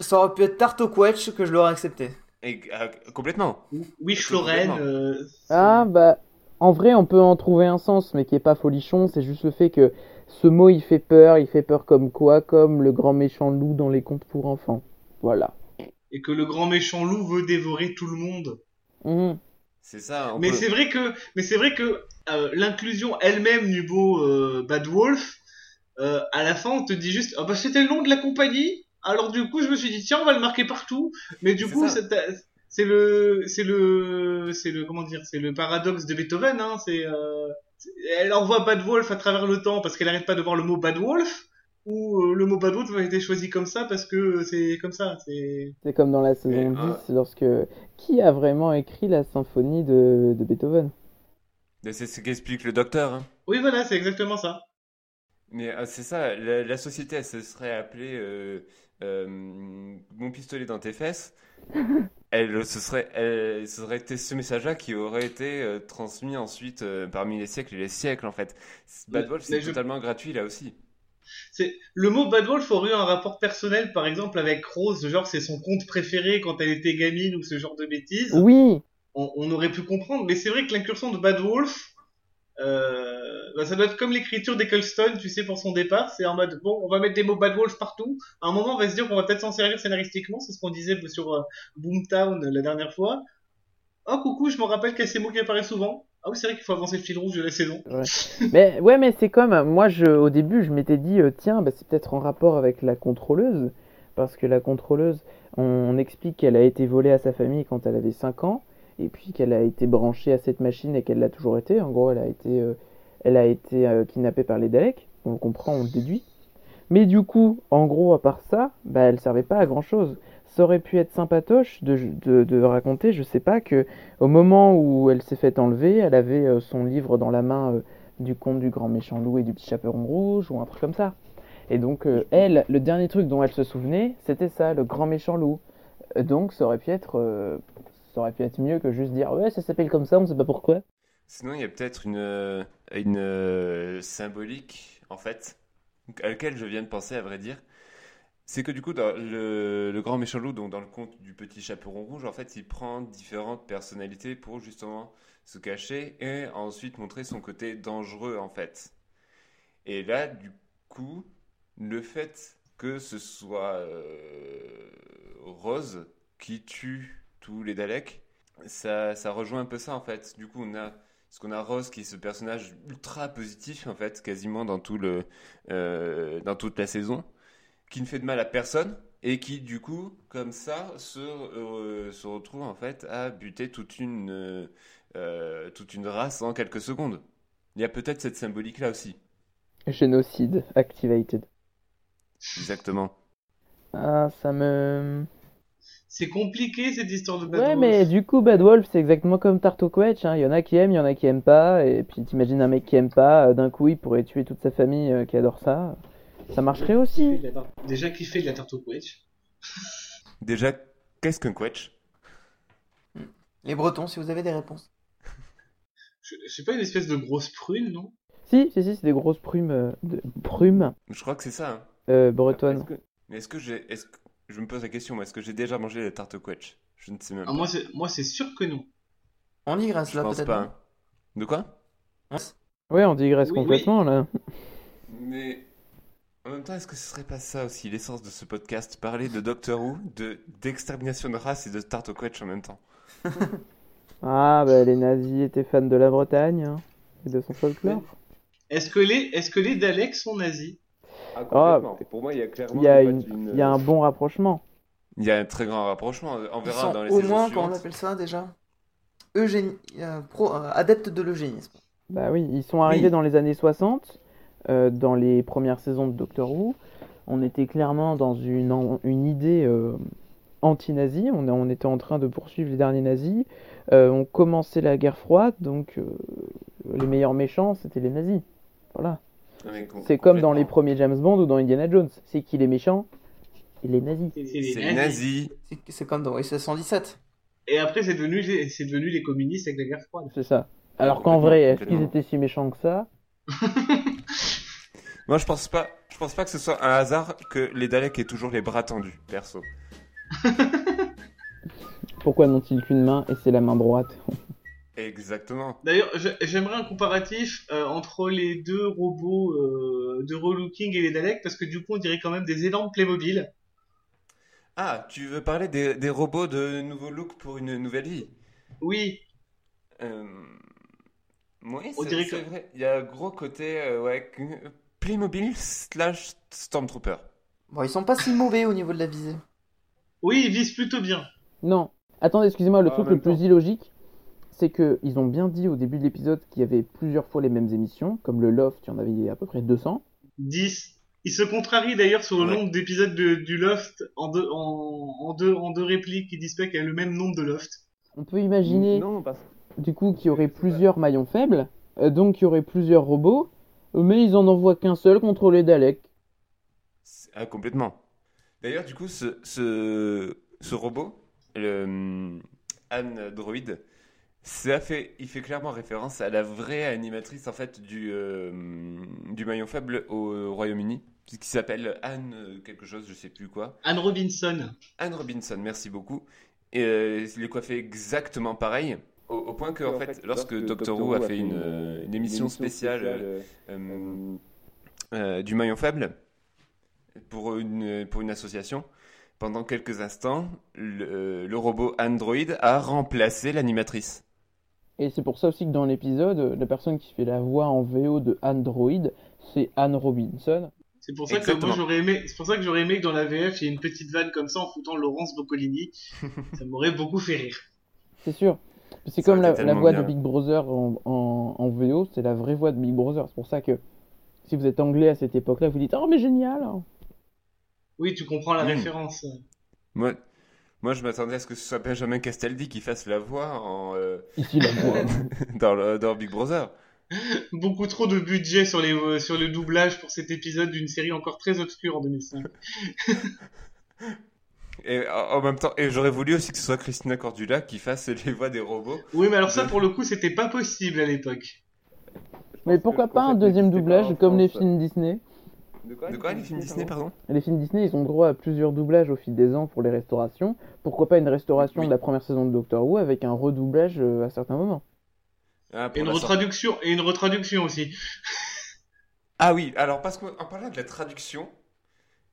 Ça aurait pu être tarte au quetch que je l'aurais accepté. Et- ah, complètement. Wish. Lorraine. euh, Ah bah, en vrai, on peut en trouver un sens, mais qui est pas folichon. C'est juste le fait que ce mot il fait peur, il fait peur comme quoi Comme le grand méchant loup dans les contes pour enfants. Voilà. Et que le grand méchant loup veut dévorer tout le monde. Mhm. C'est ça. on Mais peut- c'est vrai que, mais c'est vrai que euh, l'inclusion elle-même du beau euh, Bad Wolf, euh, à la fin on te dit juste, ah bah c'était le nom de la compagnie. Alors du coup je me suis dit tiens on va le marquer partout. Mais du C'est coup ça. c'est c'est le c'est le c'est le comment dire c'est le paradoxe de Beethoven. Hein, c'est euh, elle envoie Bad Wolf à travers le temps parce qu'elle arrête pas de voir le mot Bad Wolf. Ou euh, le mot Bad Wolf a été choisi comme ça parce que c'est comme ça. C'est C'est comme dans la saison Mais, 10, euh, lorsque. Qui a vraiment écrit la symphonie de, de Beethoven? C'est ce qu'explique le docteur. hein. oui voilà c'est exactement ça. Mais euh, c'est ça, la, la société, elle se serait appelée euh, euh, Mon pistolet dans tes fesses. *laughs* Elle, ce serait, elle, ce serait été ce message-là qui aurait été euh, transmis ensuite euh, parmi les siècles et les siècles, en fait. Bad Wolf, c'est je- totalement gratuit là aussi. C'est le mot Bad Wolf aurait eu un rapport personnel, par exemple avec Rose, genre c'est son conte préféré quand elle était gamine ou ce genre de bêtises. Oui On, on aurait pu comprendre, mais c'est vrai que l'incursion de Bad Wolf, euh, bah, ça doit être comme l'écriture d'Eccleston, tu sais, pour son départ. C'est en mode bon, on va mettre des mots Bad Wolf partout. À un moment, on va se dire qu'on va peut-être s'en servir scénaristiquement. C'est ce qu'on disait sur euh, Boomtown la dernière fois. Oh coucou, je me rappelle qu'il y a ces mots qui apparaissent souvent. Ah oui, c'est vrai qu'il faut avancer le fil rouge de la saison. mais, Ouais, mais c'est comme. Moi, je, au début, je m'étais dit, euh, tiens, bah, c'est peut-être en rapport avec la contrôleuse. Parce que la contrôleuse, on, on explique qu'elle a été volée à sa famille quand elle avait 5 ans. Et puis qu'elle a été branchée à cette machine et qu'elle l'a toujours été. En gros, elle a été, euh, elle a été euh, kidnappée par les Daleks. On le comprend, on le déduit. Mais du coup, en gros, à part ça, bah, elle servait pas à grand chose. Ça aurait pu être sympatoche de, de, de raconter, je sais pas, que au moment où elle s'est fait enlever, elle avait euh, son livre dans la main du conte du grand méchant loup et du petit chaperon rouge ou un truc comme ça. Et donc, elle, le dernier truc dont elle se souvenait, c'était ça, le grand méchant loup. Donc, ça aurait pu être, ça aurait pu être mieux que juste dire ouais, ça s'appelle comme ça, on sait pas pourquoi. Sinon, il y a peut-être une, euh, une euh, symbolique, en fait, à laquelle je viens de penser, à vrai dire. C'est que du coup, dans le, grand méchant loup, donc dans le conte du petit chaperon rouge, en fait, il prend différentes personnalités pour justement se cacher et ensuite montrer son côté dangereux, en fait. Et là, du coup, le fait que ce soit euh, Rose qui tue tous les Daleks, ça, ça rejoint un peu ça, en fait. Du coup, on a parce qu'on a Rose qui est ce personnage ultra positif en fait, quasiment dans tout le euh, dans toute la saison, qui ne fait de mal à personne et qui du coup, comme ça, se euh, se retrouve en fait à buter toute une euh, toute une race en quelques secondes. Il y a peut-être cette symbolique là aussi. Génocide activated. Exactement. Ah, ça me. C'est compliqué cette histoire de Bad Ouais, Wolf. mais du coup, Bad Wolf, c'est exactement comme Tarte au Quetch, hein. Il y en a qui aiment, il y en a qui aiment pas. Et puis, t'imagines un mec qui aime pas, euh, d'un coup, il pourrait tuer toute sa famille euh, qui adore ça. Ça marcherait aussi. Déjà qui fait de la tarte au quetch. *laughs* Déjà, qu'est-ce qu'un quetch Les Bretons, si vous avez des réponses. Je, je sais pas, une espèce de grosse prune, non? Si, si, si, c'est des grosses prumes, euh, de... prumes Je crois que c'est ça. hein. euh, Après, bretonnes. est-ce que- Mais est-ce que j'ai est-ce que je me pose la question, moi, est-ce que j'ai déjà mangé la tarte au quetch Je ne sais même ah, pas. Moi, c'est moi, c'est sûr que non. On Je là pense peut-être. pas. hein. De quoi? Ouais, on digresse Oui, complètement là. Mais en même temps, est-ce que ce serait pas ça aussi l'essence de ce podcast? Parler de Doctor Who, de d'extermination de race et de tarte au quetch en même temps. *laughs* Ah, bah les nazis étaient fans de la Bretagne hein, et de son folklore. Est-ce que les, est-ce que les Daleks sont nazis? Ah, complètement. Et pour moi, il y a clairement Il y a, une... il y a un bon rapprochement. Il y a un très grand rapprochement. On Ils verra sont dans les au moins, comment on appelle ça déjà Eugénie, euh, pro, euh, adepte de l'eugénisme. Bah oui, ils sont arrivés Oui. dans les années 60, euh, dans les premières saisons de Doctor Who. On était clairement dans une, en- une idée euh, anti-nazie. On, on était en train de poursuivre les derniers nazis. Euh, on commençait la guerre froide, donc euh, les meilleurs méchants, c'était les nazis. Voilà. C'est comme dans les premiers James Bond ou dans Indiana Jones. C'est qui les méchants Et les nazis. C'est nazis. C'est- comme dans OSS 117. Et après, c'est devenu, les- c'est devenu les communistes avec la guerre froide. C'est ça. Alors qu'en vrai, est-ce qu'ils étaient si méchants que ça? *laughs* Moi, je pense pas. Je pense pas que ce soit un hasard que les Daleks aient toujours les bras tendus, perso. *laughs* Pourquoi n'ont-ils qu'une main et c'est la main droite? Exactement. D'ailleurs, j'aimerais un comparatif euh, entre les deux robots euh, de relooking et les Daleks, parce que du coup, on dirait quand même des énormes Playmobil. Ah, tu veux parler des, des robots de nouveau look pour une nouvelle vie? Oui, Euh, Oui, On c'est que- vrai. Il y a un gros côté euh, ouais, Playmobil slash Stormtrooper. Bon, ils sont pas si mauvais au niveau de la visée. oui, ils visent plutôt bien. Non. Attendez, excusez-moi, le Ah, truc le plus temps. illogique, c'est que ils ont bien dit au début de l'épisode qu'il y avait plusieurs fois les mêmes émissions, comme le Loft, il y en avait à peu près 200. 10. Ils se contrarient d'ailleurs sur le Ouais. nombre d'épisodes de- du Loft en deux, en, en deux, en deux répliques qui disent pas qu'il y a le même nombre de Loft. On peut imaginer Non, parce du coup qu'il y aurait plusieurs maillons faibles, euh, donc il y aurait plusieurs robots, euh, mais ils en envoient qu'un seul contre les Daleks. Ah, complètement. D'ailleurs, du coup, ce, ce, ce robot, le hum, Anne Droid, ça fait, il fait clairement référence à la vraie animatrice en fait du, euh, du maillon faible au Royaume-Uni, qui s'appelle Anne euh, quelque chose, je sais plus quoi. Anne Robinson. Anne Robinson, merci beaucoup. Et euh, il est coiffé exactement pareil, au, au point que en fait, lorsque Doctor Who a fait une, euh, une émission spéciale euh, euh, euh, du maillon faible pour une, pour une association. Pendant quelques instants, le, le robot Android a remplacé l'animatrice. Et c'est pour ça aussi que dans l'épisode, euh, la personne qui fait la voix en VO de Android, c'est Anne Robinson. C'est pour ça que moi j'aurais aimé, c'est pour ça que j'aurais aimé que dans la VF il y ait une petite vanne comme ça en foutant Laurence Boccolini. *laughs* ça m'aurait beaucoup fait rire. C'est sûr. C'est comme la, voix bien. de Big Brother en, en, en VO, c'est la vraie voix de Big Brother. C'est pour ça que si vous êtes anglais à cette époque-là, vous dites Oh, mais génial Oui, tu comprends la Mm. référence. Moi, moi je m'attendais à ce que ce soit Benjamin Castaldi qui fasse la voix en, euh, Ici, la voix. *laughs* dans, le- dans Big Brother. Beaucoup trop de budget sur les euh, sur le doublage pour cet épisode d'une série encore très obscure en 2005. *laughs* Et en en même temps, et j'aurais voulu aussi que ce soit Christina Cordula qui fasse les voix des robots. Oui, mais alors ça pour le coup c'était pas possible à l'époque. mais pourquoi pas un deuxième doublage comme les films Disney? De quoi? Les films Disney, pardon? Les films Disney, ils ont droit à plusieurs doublages au fil des ans pour les restaurations. Pourquoi pas une restauration Oui. de la première saison de Doctor Who avec un redoublage euh, à certains moments? Ah, Et une retraduction et une retraduction aussi. *laughs* Ah oui, alors parce qu'en parlant de la traduction,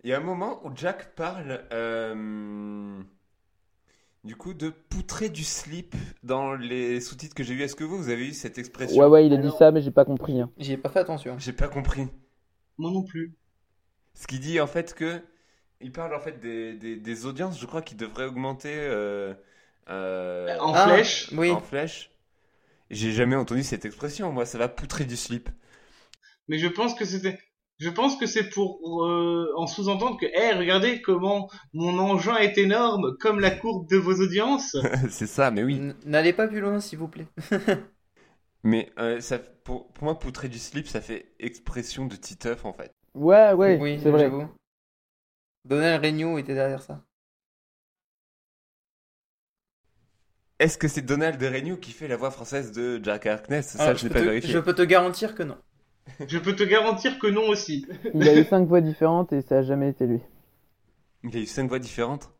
il y a un moment où Jack parle euh, du coup de poutrer du slip dans les sous-titres que j'ai vus. Est-ce que vous, vous avez eu cette expression? Ouais, ouais, il a dit Alors- ça, mais j'ai pas compris. hein. J'y ai pas fait attention. J'ai pas compris. Moi non plus. Ce qui dit en fait que il parle en fait des, des, des audiences, je crois, qui devraient augmenter euh, euh, En Ah, flèche. Oui. en flèche. J'ai jamais entendu cette expression. Moi, ça va poutrer du slip. Mais je pense que c'était je pense que c'est pour euh, en sous-entendre que eh regardez comment mon engin est énorme comme la courbe de vos audiences. *laughs* C'est ça, mais oui. N'allez pas plus loin, s'il vous plaît. *laughs* Mais euh, ça, pour, pour moi, poutrer du slip, ça fait expression de titeuf en fait. Ouais, ouais, oui, c'est vrai. j'avoue. Donald Regnault était derrière ça. Est-ce que c'est Donald Renew qui fait la voix française de Jack Harkness? Ça, Ah, je n'ai peux pas te- vérifié. je peux te garantir que non. *laughs* Je peux te garantir que non aussi. Il a eu cinq voix différentes et ça a jamais été lui. Il a eu cinq voix différentes?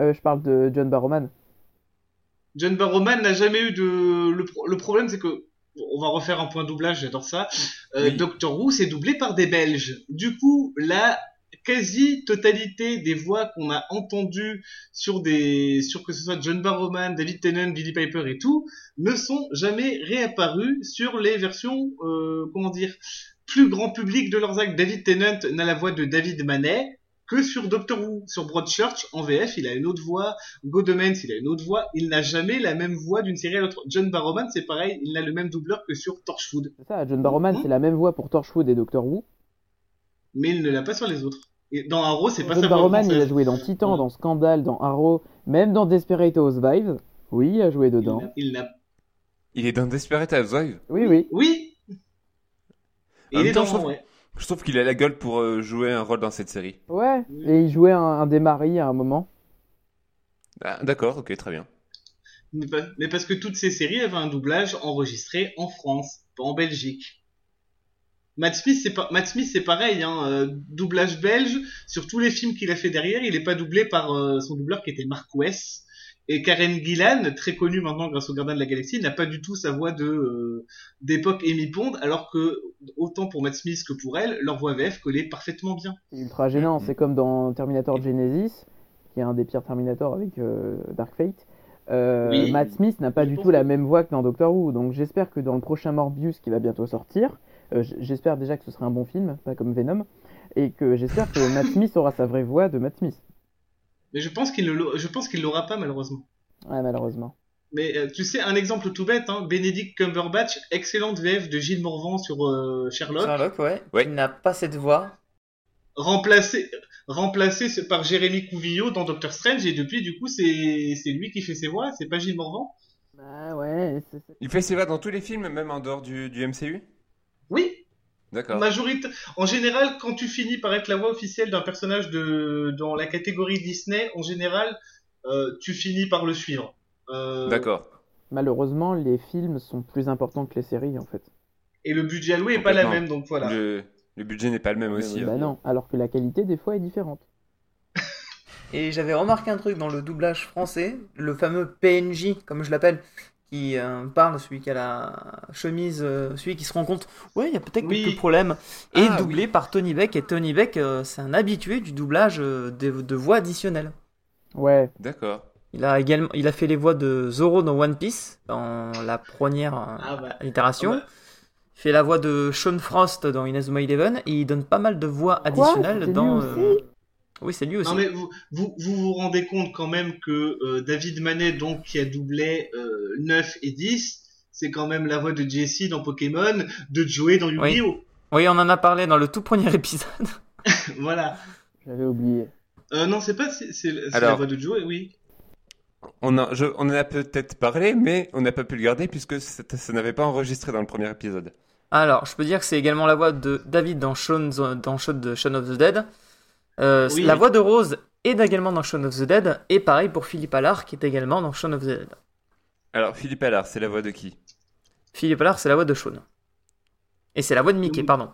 Euh, je parle de John Barrowman. John Barrowman n'a jamais eu de le, pro- le problème c'est que on va refaire un point doublage, j'adore ça. Euh, Oui. Doctor Who c'est doublé par des Belges. Du coup, la quasi-totalité des voix qu'on a entendues sur des sur que ce soit John Barrowman, David Tennant, Billy Piper et tout ne sont jamais réapparues sur les versions euh, comment dire plus grand public de leurs actes. David Tennant n'a la voix de David Manet que sur Doctor Who. Sur Broadchurch, en VF, il a une autre voix. Godemens, il a une autre voix. Il n'a jamais la même voix d'une série à l'autre. John Barrowman, c'est pareil, il a le même doubleur que sur Torchwood. C'est ça, John Barrowman, Mhm. c'est la même voix pour Torchwood et Doctor Who. Mais il ne l'a pas sur les autres. Et dans Arrow, c'est pas John sa voix Barrowman, il a joué dans Titan, Ouais. dans Scandal, dans Arrow, même dans Desperate Housewives. Oui, il a joué Il dedans. n'a- Il n'a... Il est dans Desperate Housewives? Oui, oui. Oui! Et il est temps, dans, je trouve- ouais. Je trouve qu'il a la gueule pour euh, jouer un rôle dans cette série. Ouais, et il jouait un, un des maris à un moment. Ah, D'accord, ok, très bien. Mais, parce que toutes ces séries avaient un doublage enregistré en France, pas en Belgique. Matt Smith, c'est pas, Matt Smith, c'est pareil, hein, euh, doublage belge, sur tous les films qu'il a fait derrière, il est pas doublé par euh, son doubleur qui était Mark West. Et Karen Gillan, très connue maintenant grâce au Gardien de la Galaxie, n'a pas du tout sa voix de euh, d'époque Amy Pond, alors que autant pour Matt Smith que pour elle, leur voix VF collait parfaitement bien. C'est ultra gênant, Mhm. c'est comme dans Terminator Genesis, qui est un des pires Terminator avec euh, Dark Fate. Euh, Oui, Matt Smith n'a pas du tout la même voix que dans Doctor Who, donc j'espère que dans le prochain Morbius qui va bientôt sortir, euh, j'espère déjà que ce sera un bon film, pas comme Venom, et que j'espère que Matt Smith aura sa vraie voix de Matt Smith. Mais je pense qu'il je pense qu'il l'aura pas malheureusement. Ouais, malheureusement. Mais euh, tu sais, un exemple tout bête, hein, Benedict Cumberbatch, excellente VF de Gilles Morvan sur euh, Sherlock, Sherlock, ouais. Ouais. Il n'a pas cette voix. remplacé, remplacé par Jérémy Couvillot dans Doctor Strange, et depuis, du coup, c'est c'est lui qui fait ses voix, c'est pas Gilles Morvan Bah ouais, Il fait ses voix dans tous les films, même en dehors du, du MCU Oui, D'accord. majorité. En général, quand tu finis par être la voix officielle d'un personnage de dans la catégorie Disney, en général, euh, tu finis par le suivre. Euh, D'accord. malheureusement, les films sont plus importants que les séries en fait. Et le budget alloué est pas la même, donc voilà. Le, le budget n'est pas le même aussi. bah hein. non, alors que la qualité des fois est différente. Et j'avais remarqué un truc dans le doublage français, le fameux PNJ, comme je l'appelle, qui euh, parle, celui qui a la chemise, euh, celui qui se rend compte, ouais, il y a peut-être Oui. quelques problèmes, est Ah, doublé par Tony Beck. Et Tony Beck, euh, c'est un habitué du doublage de, de voix additionnelles. Ouais, D'accord. Il a également, il a fait les voix de Zoro dans One Piece, dans la première Ah bah. itération. Ah bah. Il fait la voix de Sean Frost dans Inazuma Eleven et il donne pas mal de voix additionnelles dans. Oui, c'est lui aussi. Non mais vous, vous vous vous rendez compte quand même que euh, David Manet donc qui a doublé euh, 9 et 10, c'est quand même la voix de Jessie dans Pokémon, de Joey dans Yu-Gi-Oh. Oui, on en a parlé dans le tout premier *laughs* épisode. *laughs* voilà. j'avais oublié. Euh, non, c'est pas c'est la voix de Joey, oui. On, a, je- on en a peut-être parlé, mais on n'a pas pu le garder puisque c'était- ça n'avait pas enregistré dans le premier épisode. Alors, je peux dire que c'est également la voix de David dans Shaun, dans Shaun de Shaun of the Dead. Euh, Oui. La voix de Rose est également dans Shaun of the Dead. Et pareil pour Philippe Allard qui est également dans Shaun of the Dead. Alors, Philippe Allard, c'est la voix de qui? Philippe Allard, c'est la voix de Shaun. Et c'est la voix de Mickey, Oui. pardon.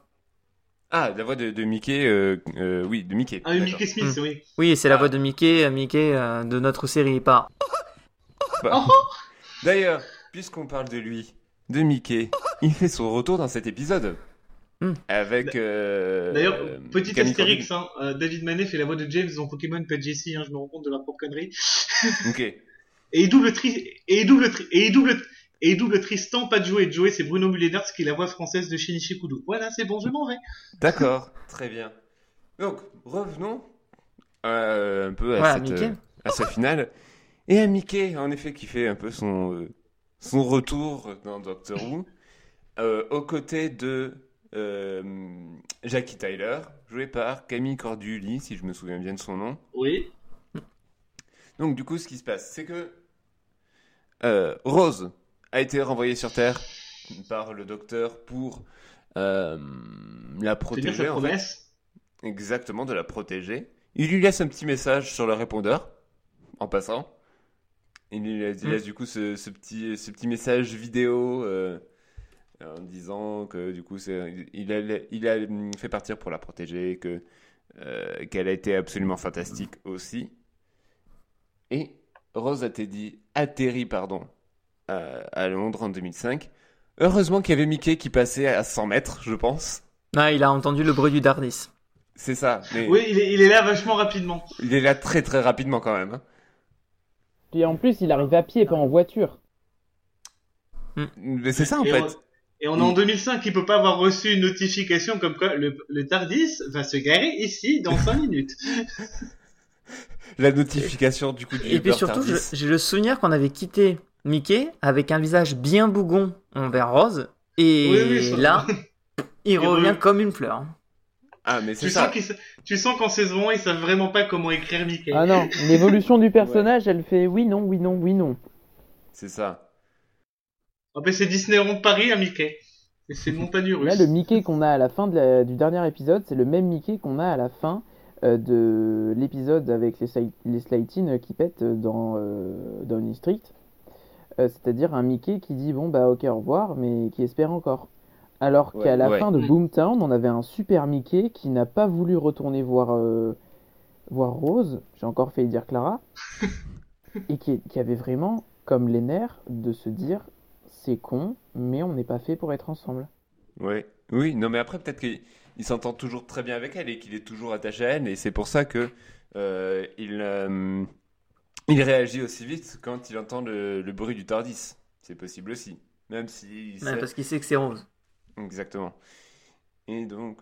Ah, la voix de, de Mickey, euh, euh, oui, de Mickey. Ah. Mickey Smith, Hmm. oui. Oui, c'est la Ah. voix de Mickey, Mickey euh, de notre série pas. Bah, D'ailleurs, puisqu'on parle de lui, de Mickey, il fait son retour dans cet épisode. Hmm. Avec. euh, D'ailleurs, euh, petit Camille astérix, hein, euh, David Manet fait la voix de James dans Pokémon, pas Jessie, hein, je me rends compte de la propre connerie. *laughs* Ok. Et il double tri et il double tri et il double et il double Tristan, pas de Joey. Joey, c'est Bruno Mulleners qui est la voix française de Shinichi Kudo. Voilà, c'est bon, je m'en vais. D'accord, *laughs* très bien. Donc, revenons euh, un peu à, Ouais, à cette, Mickey. euh, à ce final. Et à Mickey, en effet, qui fait un peu son, euh, son retour dans Doctor Who, euh, aux côtés de euh, Jackie Tyler, joué par Camille Corduli, si je me souviens bien de son nom. Oui. Donc, du coup, ce qui se passe, c'est que euh, Rose a été renvoyée sur Terre par le docteur pour euh, la protéger. en fait. Exactement, de la protéger. Il lui laisse un petit message sur le répondeur, en passant. Il lui laisse, il Mm. laisse du coup ce, ce petit, ce petit message vidéo euh, en disant que du coup c'est, il a, il a fait partir pour la protéger, que, euh, qu'elle a été absolument fantastique aussi. Et Rose a atterri, atterri pardon, à, à Londres en 2005. Heureusement qu'il y avait Mickey qui passait à 100 mètres, je pense. Ah, il a entendu le bruit du Dardis. C'est ça. Mais Oui, il est, il est là vachement rapidement. Il est là très très rapidement quand même. hein. Puis en plus, il arrive à pied, pas en voiture. Mais c'est ça en et fait. Et on est en 2005, il peut pas avoir reçu une notification comme quoi le, le Tardis va se garer ici dans 5 minutes. *laughs* La notification du coup du Et puis surtout, j'ai le souvenir qu'on avait quitté Mickey avec un visage bien bougon envers Rose. Et Oui, oui, ça- là, *laughs* il Il revient re- comme une fleur. Ah mais c'est Tu ça. sens, tu sens qu'en saison 1, ils savent vraiment pas comment écrire Mickey. Ah non, l'évolution du *laughs* personnage, elle fait oui, non, oui, non, oui, non. C'est ça. En fait, c'est Disneyland Paris à Mickey. Et c'est une montagne russe. Là, le Mickey qu'on a à la fin de la- du dernier épisode, c'est le même Mickey qu'on a à la fin euh, de l'épisode avec les, les Slytines qui pètent dans euh, Downing Street. Euh, C'est-à-dire un Mickey qui dit bon bah ok au revoir, mais qui espère encore. Alors Ouais, qu'à la ouais. fin de. Boomtown, on avait un super Mickey qui n'a pas voulu retourner voir, euh, voir Rose. J'ai encore failli dire Clara. *laughs* et qui, qui avait vraiment comme les nerfs de se dire c'est con, mais on n'est pas fait pour être ensemble. Ouais. Oui, non, mais après, peut-être qu'il il s'entend toujours très bien avec elle et qu'il est toujours attaché à elle, et c'est pour ça que euh, il, euh, il réagit aussi vite quand il entend le, le bruit du Tardis. C'est possible aussi. Même si. Ouais, sait- parce qu'il sait que c'est Rose. Exactement. Et donc.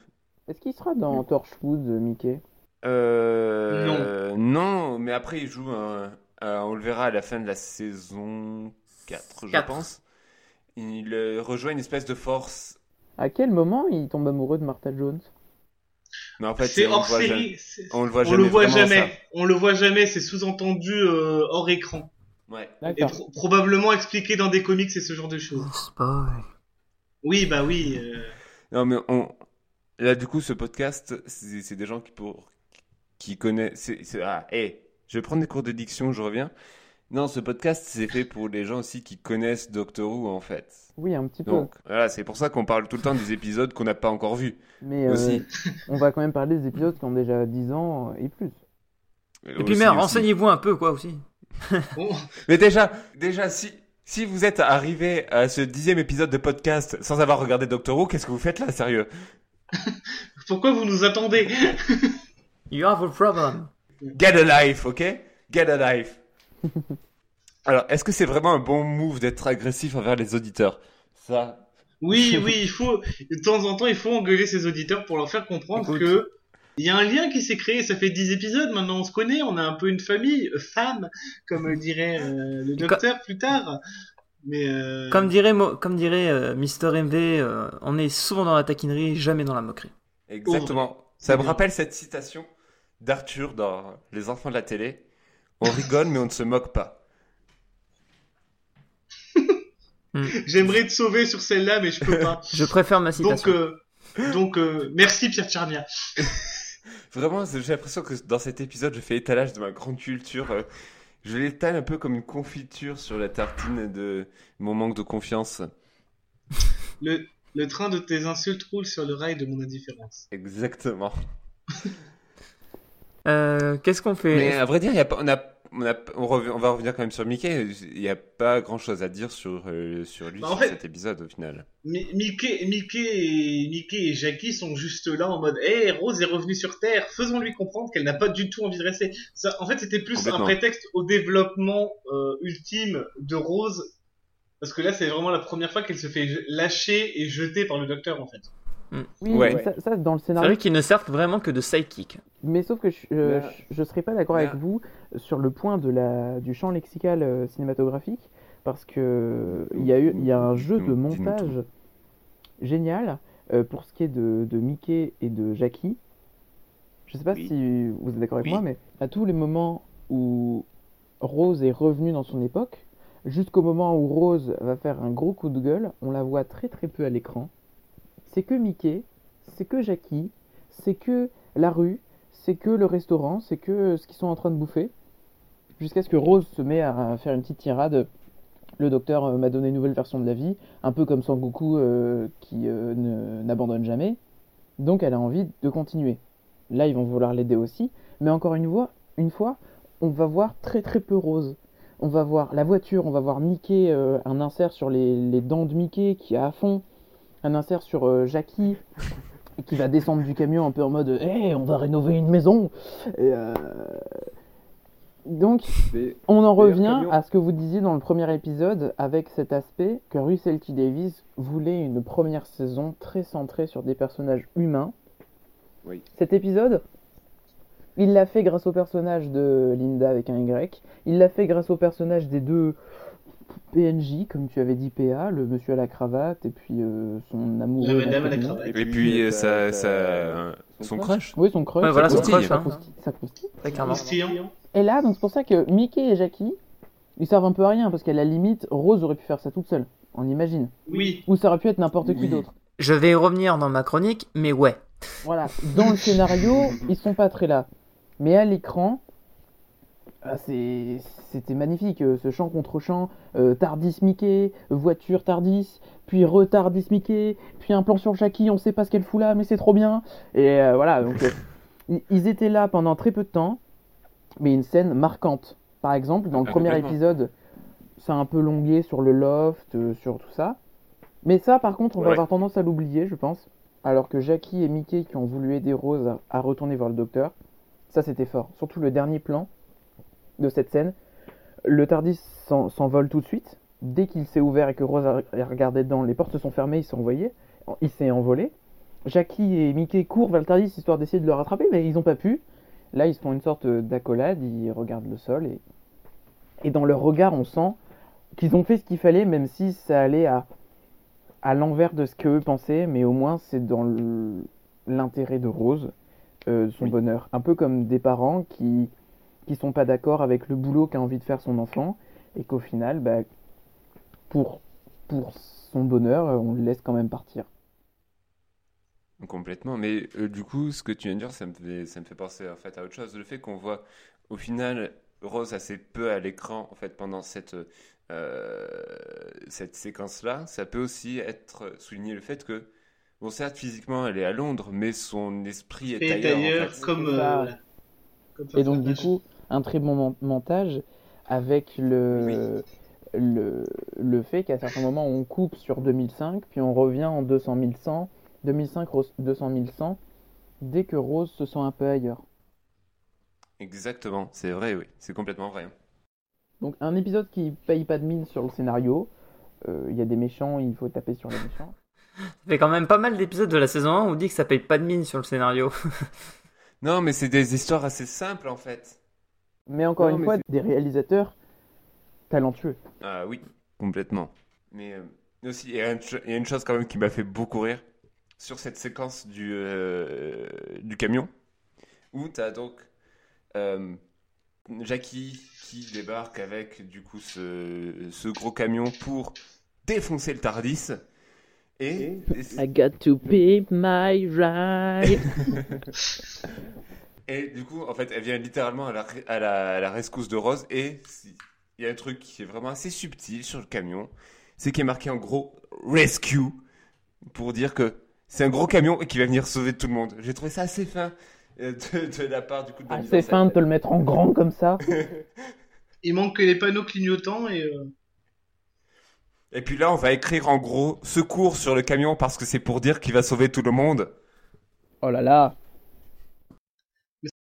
Est-ce qu'il sera dans Torchwood, euh, Mickey? Euh, non. mais après, il joue un. on le verra à la fin de la saison 4, je Quatre. pense. Il euh, rejoint une espèce de force. À quel moment il tombe amoureux de Martha Jones? Mais en fait, c'est on hors voit jamais. série. On le voit On jamais. le voit jamais. On le voit jamais. C'est sous-entendu euh, hors écran. Ouais. Et pro- probablement expliqué dans des comics et ce genre de choses. Spoil. Oui, bah oui. euh, Non, mais on. Là, du coup, ce podcast, c'est c'est des gens qui, pour... qui connaissent. Ah, hé, je vais prendre des cours de diction, je reviens. Non, ce podcast, c'est fait pour les gens aussi qui connaissent Doctor Who, en fait. Oui, un petit peu. Voilà, c'est pour ça qu'on parle tout le temps des épisodes qu'on n'a pas encore vus. mais euh, aussi. *laughs* on va quand même parler des épisodes qui ont déjà 10 ans et plus. Et puis merde, renseignez-vous un peu, quoi, aussi. bon, *laughs* Mais déjà, déjà, si, si vous êtes arrivé à ce dixième épisode de podcast sans avoir regardé Doctor Who, qu'est-ce que vous faites là, sérieux? *laughs* Pourquoi vous nous attendez? You have a problem. Get a life, ok? Get a life. *laughs* Alors, est-ce que c'est vraiment un bon move d'être agressif envers les auditeurs? Ça, Oui, oui, il faut de temps en temps, il faut engueuler ses auditeurs pour leur faire comprendre Écoute. que il y a un lien qui s'est créé. Ça fait 10 épisodes maintenant, on se connaît, on a un peu une famille, euh, femme, comme dirait euh, le docteur plus tard. Mais euh, Comme dirait, Mo- comme dirait euh, Mister MV, euh, on est souvent dans la taquinerie, jamais dans la moquerie. exactement. Ça me rappelle cette citation d'Arthur dans Les Enfants de la télé. On rigole, mais on ne se moque pas. j'aimerais te sauver sur celle-là, mais je peux pas. *laughs* Je préfère ma donc, citation. euh, donc, euh, merci Pierre Charnia. *laughs* Vraiment, j'ai l'impression que dans cet épisode, je fais étalage de ma grande culture. euh, Je l'étale un peu comme une confiture sur la tartine de mon manque de confiance. Le, le train de tes insultes roule sur le rail de mon indifférence. Exactement. Euh, Qu'est-ce qu'on fait? Mais à vrai dire, il y a pas, on, a, on, a- on, rev- on va revenir quand même sur Mickey. Il n'y a pas grand chose à dire sur, euh, sur lui, Bah, sur fait- cet épisode au final. Mi- Mickey, Mickey, et, Mickey et Jackie sont juste là en mode Hé, Rose est revenue sur Terre, faisons-lui comprendre qu'elle n'a pas du tout envie de rester. Ça, en fait, c'était plus un prétexte au développement euh, ultime de Rose. Parce que là, c'est vraiment la première fois qu'elle se fait lâcher et jeter par le docteur, en fait. Oui, Ouais. ça, ça, dans le C'est scénario. vrai qu'ils ne servent vraiment que de sidekick. Mais sauf que je, euh, Là- je, je serais pas d'accord avec vous sur le point de la, du champ lexical euh, cinématographique parce que il y a eu il y a un jeu de montage génial euh, pour ce qui est de, de Mickey et de Jackie. Je sais pas Oui. si vous êtes d'accord avec Oui. moi, mais à tous les moments où Rose est revenue dans son époque, jusqu'au moment où Rose va faire un gros coup de gueule, on la voit très très peu à l'écran. C'est que Mickey, c'est que Jackie, c'est que la rue, c'est que le restaurant, c'est que ce qu'ils sont en train de bouffer. Jusqu'à ce que Rose se met à faire une petite tirade. Le docteur euh, m'a donné une nouvelle version de la vie, un peu comme Sangoku euh, qui euh, ne- n'abandonne jamais. Donc elle a envie de continuer. Là, ils vont vouloir l'aider aussi. Mais encore une fois, on va voir très très peu Rose. On va voir la voiture, on va voir Mickey, euh, un insert sur les, les dents de Mickey qui est à fond, un insert sur euh, Jackie *laughs* qui va descendre du camion un peu en mode Hé, on va rénover une maison Et, euh, Donc, on en revient à ce que vous disiez dans le premier épisode avec cet aspect que Russell T. Davis voulait une première saison très centrée sur des personnages humains. Oui. Cet épisode, il l'a fait grâce au personnage de Linda avec un Y. Il l'a fait grâce au personnage des deux PNJ, comme tu avais dit PA, le monsieur à la cravate et puis euh, son amoureux. La madame à la masculin. cravate. Et puis, euh, ça, ça, son crush. Oui, son crush. Ouais, voilà, son crush, ça hein. ça croustille. Très clairement. Croustillant. Et là, donc c'est pour ça que Mickey et Jackie, ils servent un peu à rien, parce qu'à la limite, Rose aurait pu faire ça toute seule, on imagine. Oui. Ou ça aurait pu être n'importe qui d'autre. Je vais y revenir dans ma chronique, mais ouais. Voilà, dans le scénario, *laughs* ils sont pas très là. Mais à l'écran, c'était magnifique, euh, ce chant contre chant, euh, Tardis Mickey, voiture Tardis, puis retardis Mickey, puis un plan sur Jackie, on sait pas ce qu'elle fout là, mais c'est trop bien. Et euh, voilà, donc euh, *laughs* ils- étaient là pendant très peu de temps, mais une scène marquante. Par exemple, dans le Ah, premier épisode, c'est un peu longué sur le loft, sur tout ça. Mais ça, par contre, on va avoir tendance à l'oublier, je pense. Alors que Jackie et Mickey qui ont voulu aider Rose à, à retourner voir le docteur, ça c'était fort. Surtout le dernier plan de cette scène. Le Tardis s'en- s'envole tout de suite. Dès qu'il s'est ouvert et que Rose a regardé dedans, les portes se sont fermées, il s'est envoyé. Il s'est envolé. Jackie et Mickey courent vers le Tardis histoire d'essayer de le rattraper, mais ils n'ont pas pu. Là, ils se font une sorte d'accolade, ils regardent le sol et, et dans leur regard, on sent qu'ils ont fait ce qu'il fallait, même si ça allait à, à l'envers de ce qu'eux pensaient, mais au moins c'est dans l'intérêt de Rose, euh, son Oui. bonheur. Un peu comme des parents qui qui sont pas d'accord avec le boulot qu'a envie de faire son enfant et qu'au final, bah, pour, pour son bonheur, on le laisse quand même partir. Complètement, mais euh, du coup, ce que tu viens de dire, ça me fait, ça me fait penser en fait à autre chose. Le fait qu'on voit au final Rose assez peu à l'écran en fait pendant cette euh, cette séquence-là, ça peut aussi être souligner le fait que bon certes physiquement elle est à Londres, mais son esprit est Et ailleurs. en d'ailleurs, fait. comme. Euh. Comme Et donc du coup, un très bon mon- montage avec le, le, le fait qu'à certains moments on coupe sur 2005, puis on revient en 200 100, 2005, Rose- 200 100, dès que Rose se sent un peu ailleurs. Exactement, c'est vrai, oui, c'est complètement vrai. Donc un épisode qui paye pas de mine sur le scénario, Euh, il y a des méchants, il faut taper sur les méchants. *laughs* Ça fait quand même pas mal d'épisodes de la saison 1 où on dit que ça paye pas de mine sur le scénario. Non, mais c'est des histoires assez simples en fait. Mais encore Non, une mais fois, des réalisateurs talentueux. Ah oui, complètement. Mais euh, aussi, il y, a une cho- il y a une chose quand même qui m'a fait beaucoup rire sur cette séquence du, euh, du camion, où tu as donc euh, Jackie qui débarque avec du coup ce, ce gros camion pour défoncer le Tardis. Et, et, got to pay my *laughs* ride. Et du coup, en fait, elle vient littéralement à la, à la, à la rescousse de Rose. Et il y a un truc qui est vraiment assez subtil sur le camion, c'est qu'il est marqué en gros Rescue pour dire que c'est un gros camion et qui va venir sauver tout le monde. J'ai trouvé ça assez fin euh, de, de la part du coup de la mise en Assez fin de te le mettre en grand comme ça. *laughs* Il manque que les panneaux clignotants et. euh, Et puis là, on va écrire en gros secours sur le camion parce que c'est pour dire qu'il va sauver tout le monde. Oh là là.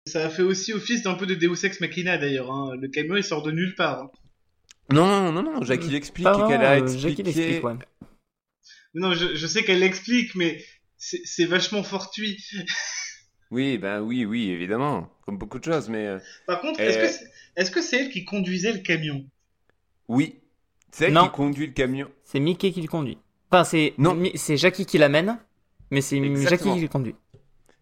Ça a fait aussi office d'un peu de Deus Ex Machina d'ailleurs. hein. Le camion il sort de nulle part. hein. Non, non, non, Jackie explique Pas vraiment, qu'elle a euh, expliqué. Jackie l'explique, ouais. Non, je, je sais qu'elle l'explique, mais c'est c'est vachement fortuit. *laughs* Oui, ben oui, oui, évidemment, comme beaucoup de choses, mais euh, Par contre, Euh. est-ce que c'est est-ce que c'est elle qui conduisait le camion? Oui, c'est elle Non. qui conduit le camion. C'est Mickey qui le conduit. Enfin, c'est Non. Mi- c'est Jackie qui l'amène, mais c'est Exactement. Jackie qui le conduit.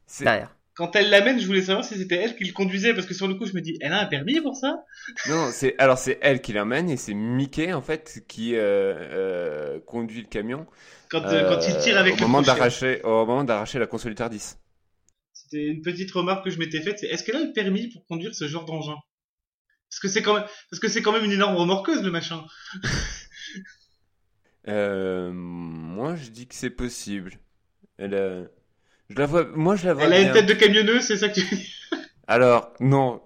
C'est- Derrière. Quand elle l'amène, je voulais savoir si c'était elle qui le conduisait, parce que sur le coup, je me dis, elle a un permis pour ça? Non, c'est alors c'est elle qui l'emmène et c'est Mickey en fait qui euh, euh, conduit le camion quand, euh, quand il tire avec au le moment d'arracher au moment d'arracher la console du Tardis. C'était une petite remarque que je m'étais faite, c'est est-ce qu'elle a le permis pour conduire ce genre d'engin? Parce que c'est quand même parce que c'est quand même une énorme remorqueuse le machin. Moi je dis que c'est possible. Elle a- je la vois moi je la vois Elle a une tête de camionneuse, c'est ça que tu dis Alors non,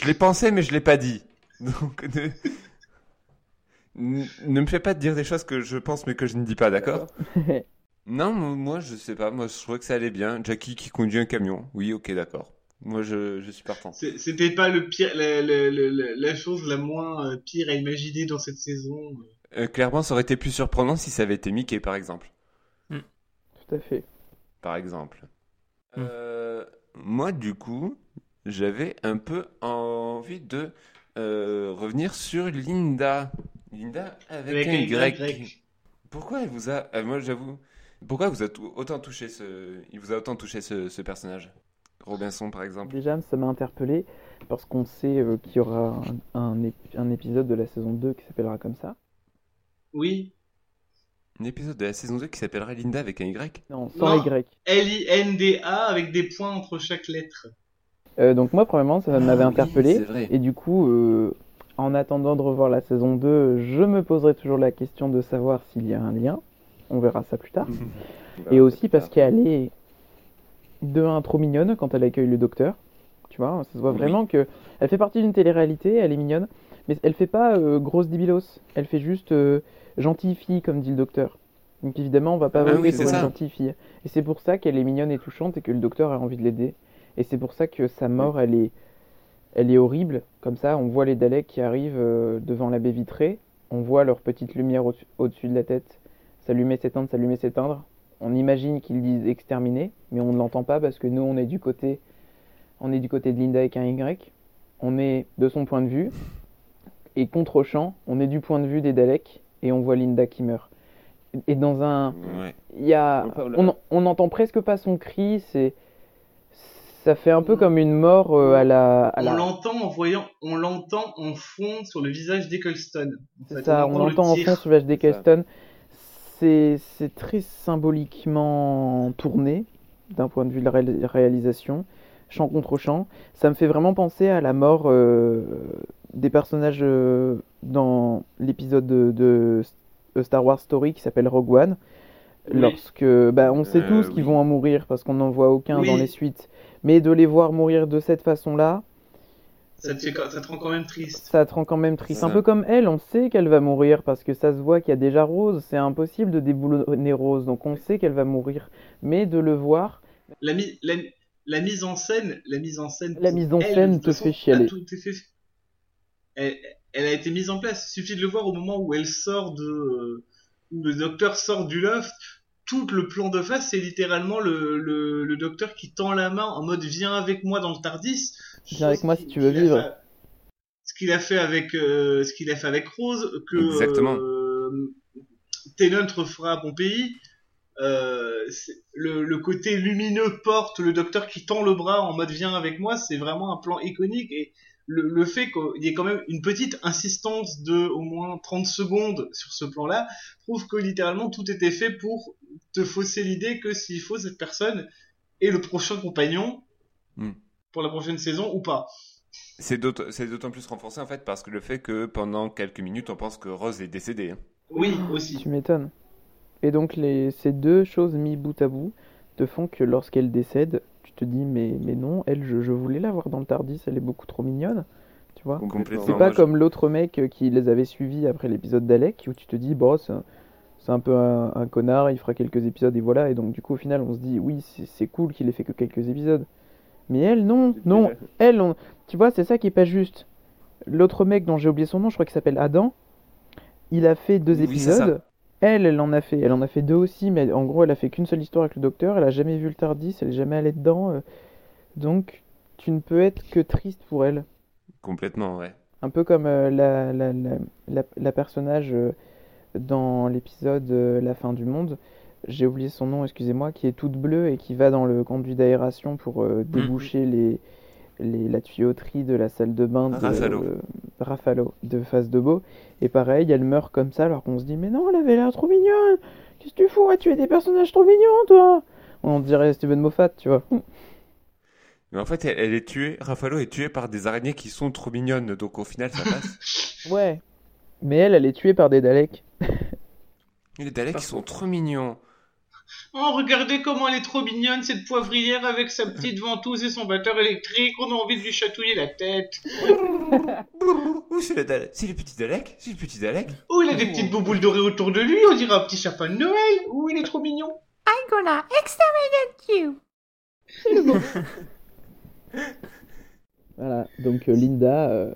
je l'ai pensé mais je l'ai pas dit. Donc ne... ne me fais pas dire des choses que je pense mais que je ne dis pas, d'accord *laughs* Non, mo- moi je sais pas, moi je trouvais que ça allait bien. Jackie qui conduit un camion. Oui, OK, d'accord. Moi je, je suis partant. C'était pas le pire, la, la- la- la- la chose la moins euh, pire à imaginer dans cette saison. Euh, clairement, ça aurait été plus surprenant si ça avait été Mickey, par exemple. Tout à fait. Par exemple. Hmm. Euh, moi, du coup, j'avais un peu envie de euh, revenir sur Linda. Linda avec, Avec un un Y. Y. Pourquoi elle vous a... euh, moi, j'avoue... Pourquoi vous a autant touché ce... Il vous a autant touché ce, ce personnage? Robinson, par exemple. Déjà, ça m'a interpellé parce qu'on sait euh, qu'il y aura un, un ép- un épisode de la saison 2 qui s'appellera comme ça. Oui. Un épisode de la saison 2 qui s'appellerait Linda avec un Y. Non, sans Non. Y. L-I-N-D-A avec des points entre chaque lettre. Euh, donc moi, premièrement, ça m'avait Ah oui, interpellé. c'est vrai. Et du coup, euh, en attendant de revoir la saison 2, je me poserai toujours la question de savoir s'il y a un lien. On verra ça plus tard. *laughs* Et aussi parce qu'elle est de un trop mignonne quand elle accueille le docteur. Tu vois, ça se voit Oui. vraiment que elle fait partie d'une télé-réalité, elle est mignonne, mais elle fait pas euh, grosse débilos. Elle fait juste euh, gentille fille, comme dit le docteur. Donc évidemment, on va pas Ah voter oui, pour une ça. gentille fille. Et c'est pour ça qu'elle est mignonne et touchante et que le docteur a envie de l'aider. Et c'est pour ça que sa mort, elle est, elle est horrible. Comme ça, on voit les Daleks qui arrivent euh, devant la baie vitrée. On voit leur petite lumière au- au-dessus de la tête s'allumer, s'éteindre, s'allumer, s'éteindre. On imagine qu'ils disent exterminer, mais on ne l'entend pas parce que nous, on est du côté, on est du côté de Linda avec un Y. On est de son point de vue. Et contre-champ, on est du point de vue des Daleks et on voit Linda qui meurt. Et dans un, Ouais. il y a, On n'entend presque pas son cri. C'est, ça fait un peu comme une mort euh, à la, à On la- l'entend en voyant, on l'entend en fond sur le visage d'Eccleston. En C'est fait, ça, on entend le l'entend en fond sur C'est ça. Keston. C'est c'est très symboliquement tourné d'un point de vue de la ré- réalisation, chant contre chant. Ça me fait vraiment penser à la mort euh, des personnages euh, dans l'épisode de, de Star Wars Story qui s'appelle Rogue One. Oui. Lorsque, bah, on sait Euh, tous oui. qu'ils vont en mourir parce qu'on n'en voit aucun Oui. dans les suites, mais de les voir mourir de cette façon-là, Ça te, fait, ça te rend quand même triste. ça te rend quand même triste. C'est Un peu comme elle, on sait qu'elle va mourir parce que ça se voit qu'il y a déjà Rose. C'est impossible de déboulonner Rose, donc on sait qu'elle va mourir. Mais de le voir, La, mi- la, la mise en scène, la mise en scène. La mise en elle, scène te façon, fait chialer. tout fait. Elle, elle a été mise en place. Il suffit de le voir au moment où elle sort de, euh, où le docteur sort du loft. Tout le plan de face, c'est littéralement le, le, le docteur qui tend la main en mode viens avec moi dans le Tardis. Viens avec moi si tu veux vivre. fait- ce qu'il a fait avec, euh, ce qu'il a fait avec Rose, que Exactement. euh, Tennant refera à Pompéi. Euh, le, le côté lumineux porte le docteur qui tend le bras en mode viens avec moi, c'est vraiment un plan iconique et le, le fait qu'il y ait quand même une petite insistance de au moins 30 secondes sur ce plan-là prouve que littéralement tout était fait pour te fausser l'idée que s'il faut cette personne est le prochain compagnon Hmm. pour la prochaine saison ou pas. C'est d'autant c'est d'autant plus renforcé en fait parce que le fait que pendant quelques minutes on pense que Rose est décédée. hein. Oui, aussi. tu m'étonnes. Et donc les, ces deux choses mis bout à bout te font que lorsqu'elle décède, tu te dis mais, mais non, elle, je, je voulais la voir dans le Tardis, elle est beaucoup trop mignonne. Tu vois. C'est pas comme l'autre mec euh, qui les avait suivis après l'épisode d'Alec, où tu te dis, bon, c'est un, c'est un peu un, un connard, il fera quelques épisodes et voilà. Et donc, du coup, au final, on se dit, oui, c'est cool qu'il ait fait que quelques épisodes. Mais elle, non, non, elle, on- tu vois, c'est ça qui est pas juste. L'autre mec dont j'ai oublié son nom, je crois qu'il s'appelle Adam, il a fait deux Oui, épisodes. Elle, elle en a fait, elle en a fait deux aussi, mais en gros, elle a fait qu'une seule histoire avec le docteur. Elle a jamais vu le Tardis, elle est jamais allée dedans. euh. donc, tu ne peux être que triste pour elle. Complètement, ouais. Un peu comme euh, la, la, la, la, la personnage euh, dans l'épisode euh, La fin du monde, j'ai oublié son nom, excusez-moi, qui est toute bleue et qui va dans le conduit d'aération pour euh, déboucher les, les, la tuyauterie de la salle de bain de Raffalo. euh, Raffalo, de Face de Beau. Et pareil, elle meurt comme ça alors qu'on se dit Mais non, elle avait l'air trop mignonne Qu'est-ce que tu fous? À tuer des personnages trop mignons, toi? On dirait Steven Moffat, tu vois. *laughs* Mais en fait, elle, elle est tuée, Raffalo est tuée par des araignées qui sont trop mignonnes, donc au final ça passe. *laughs* Ouais. Mais elle, elle est tuée par des Daleks. Les Daleks sont trop mignons. Oh, regardez comment elle est trop mignonne, cette poivrière avec sa petite ventouse et son batteur électrique. On a envie de lui chatouiller la tête. Ouh, c'est le Dalek. C'est le petit Dalek C'est le petit Dalek Oh, il a des petites bouboules dorées autour de lui. On dirait un petit sapin de Noël. Oh, il est trop mignon. I'm gonna exterminate you. *laughs* Voilà, donc euh, Linda, euh,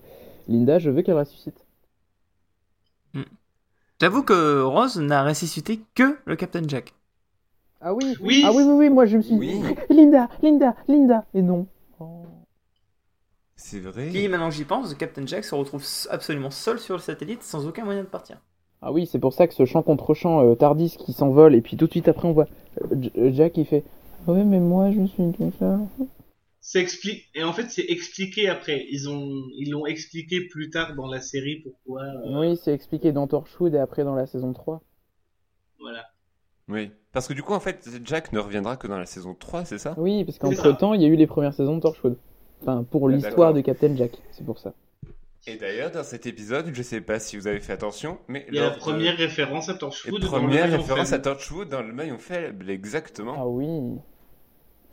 Linda, je veux qu'elle ressuscite. J'avoue que Rose n'a ressuscité que le Captain Jack. Ah oui, Oui. Ah oui, oui, oui, moi je me suis Oui. dit, *laughs* Linda, Linda, Linda, et non. Oh. C'est vrai. Qui, maintenant que j'y pense, Captain Jack se retrouve absolument seul sur le satellite sans aucun moyen de partir. Ah oui, c'est pour ça que ce chant contre chant euh, Tardis qui s'envole, et puis tout de suite après on voit euh, euh, Jack qui fait, ouais, mais moi je suis tout seul. C'est expliqué. Et en fait, c'est expliqué après. Ils ont, ils l'ont expliqué plus tard dans la série pourquoi. euh, Oui, c'est expliqué dans Torchwood et après dans la saison 3. voilà. Oui. Parce que du coup, en fait, Jack ne reviendra que dans la saison 3, c'est ça? Oui, parce qu'entre temps, il y a eu les premières saisons de Torchwood. Enfin, pour Ah, l'histoire de Captain Jack, c'est pour ça. Et d'ailleurs, dans cet épisode, je sais pas si vous avez fait attention, mais Il y a la première référence à Torchwood. dans le première maillon référence à faible. Torchwood dans le maillon faible, exactement. Ah oui.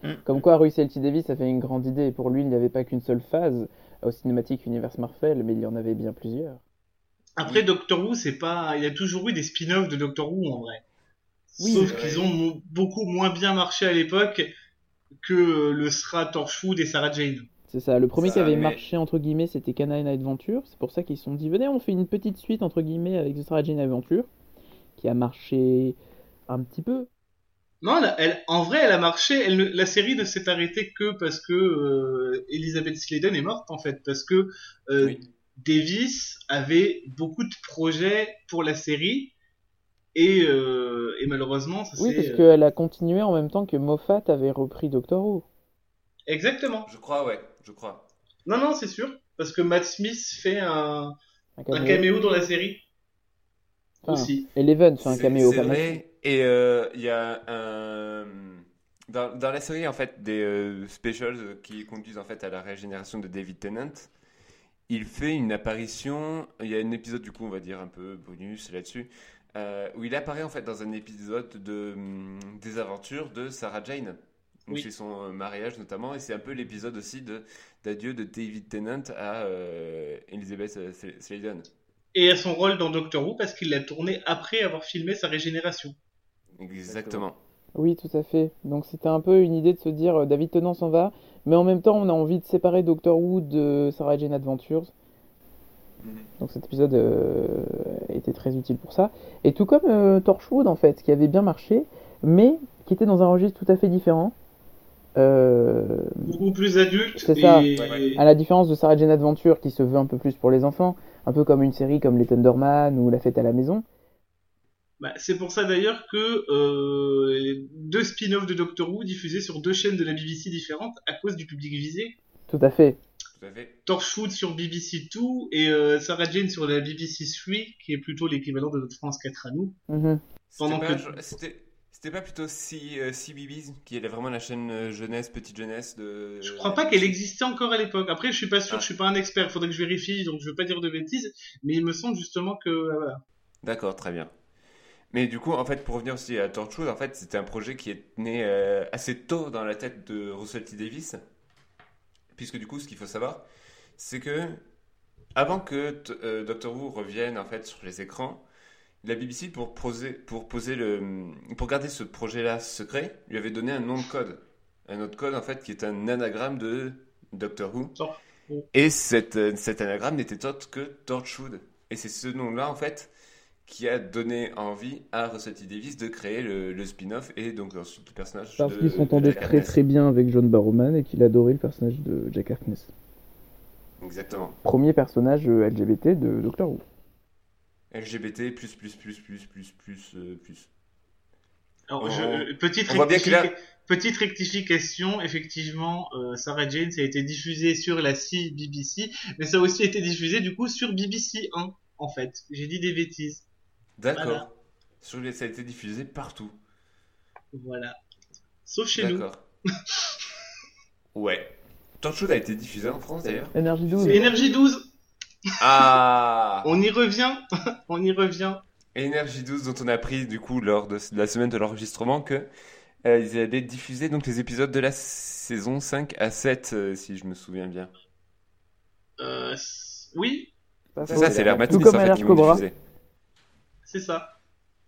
Mm. Comme quoi, Russell T. Davis avait une grande idée. Pour lui, il n'y avait pas qu'une seule phase au cinématique Universe Marvel, mais il y en avait bien plusieurs. Après, Doctor Who, c'est pas. Il y a toujours eu des spin-offs de Doctor Who en vrai. Oui, Sauf qu'ils ont mo- beaucoup moins bien marché à l'époque que le sera Torchwood et Sarah Jane. C'est ça. Le premier Ça, qui avait mais- marché, entre guillemets, c'était Canine Adventure. C'est pour ça qu'ils se sont dit, venez, on fait une petite suite, entre guillemets, avec The Sarah Jane Adventure, qui a marché un petit peu. Non, elle, elle- en vrai, elle a marché. Elle, la série ne s'est arrêtée que parce que euh, Elizabeth Sladen est morte en fait, parce que euh, Oui. Davis avait beaucoup de projets pour la série et, euh, et malheureusement, ça Oui, parce qu'elle a continué en même temps que Moffat avait repris Doctor Who. Exactement. Je crois, ouais, je crois. Non, non, c'est sûr, parce que Matt Smith fait un, Un un caméo. caméo dans la série Enfin, aussi. Eleven fait un caméo. C'est vrai. Et euh, il y a un. Dans, dans la série, en fait, des euh, specials qui conduisent en fait à la régénération de David Tennant, il fait une apparition. Il y a un épisode, du coup, on va dire un peu bonus là-dessus, euh, où il apparaît en fait dans un épisode de, hum, des aventures de Sarah Jane. Donc, Oui. C'est son euh, mariage notamment, et c'est un peu l'épisode aussi de d'adieu de David Tennant à euh, Elizabeth Sladen. Et à son rôle dans Doctor Who parce qu'il l'a tourné après avoir filmé sa régénération. Exactement. Oui, tout à fait. Donc c'était un peu une idée de se dire David Tennant s'en va, mais en même temps on a envie de séparer Doctor Who de Sarah Jane Adventures. Donc cet épisode euh, était très utile pour ça. Et tout comme euh, Torchwood en fait, qui avait bien marché, mais qui était dans un registre tout à fait différent. Euh, Beaucoup plus adulte. C'est ça. Ouais. à la différence de Sarah Jane Adventure qui se veut un peu plus pour les enfants, un peu comme une série comme Les Thunderman ou La Fête à la Maison. Bah, c'est pour ça d'ailleurs que euh, les deux spin-offs de Doctor Who diffusés sur deux chaînes de la BBC différentes à cause du public visé. Tout à fait. Tout à fait. Torchwood sur BBC 2 et euh, Sarah Jane sur la BBC 3 qui est plutôt l'équivalent de notre France 4 à nous. C'était Pendant pas, que- c'était, pas plutôt C, euh, CBeebies, qui est vraiment la chaîne euh, jeunesse, petite jeunesse de. Je crois pas qu'elle existait encore à l'époque. Après, je suis pas sûr, Ah. je suis pas un expert, faudrait que je vérifie, donc je veux pas dire de bêtises, mais il me semble justement que euh, voilà. D'accord, très bien. Mais du coup, en fait, pour revenir aussi à Torchwood, en fait, c'était un projet qui est né euh, assez tôt dans la tête de Russell T Davis, puisque du coup, ce qu'il faut savoir, c'est que avant que euh, Doctor Who revienne en fait sur les écrans, la BBC pour poser, pour poser le, pour garder ce projet-là secret, lui avait donné un nom de code, un autre code en fait qui est un anagramme de Doctor Who. Et cet, euh, cet anagramme n'était autre que Torchwood. Et c'est ce nom-là en fait qui a donné envie à Russell T Davis de créer le, le spin-off et donc ensuite le personnage Parce de qu'il s'entendait très Harkness. très bien avec John Barrowman et qu'il adorait le personnage de Jack Harkness. Exactement. Premier personnage euh, LGBT de Doctor Who. LGBT plus plus plus plus plus plus euh, plus. Alors, On- je- euh, petite, a- petite rectification, effectivement, euh, Sarah Jane, ça a été diffusé sur la C BBC, mais ça a aussi été diffusé du coup sur BBC 1, en fait. J'ai dit des bêtises. D'accord. Voilà. Ça a été diffusé partout. Voilà. Sauf chez nous. D'accord. *laughs* ouais. Torchwood a été diffusé en France d'ailleurs. Énergie 12. C'est Énergie 12, Ah *laughs* on y revient, *laughs* on y revient. Énergie 12 dont on a appris du coup lors de la semaine de l'enregistrement que euh, ils allaient diffuser donc les épisodes de la saison 5 à 7 euh, si je me souviens bien. Euh, oui, C'est ça, c'est comme en fait qui diffuser. C'est ça.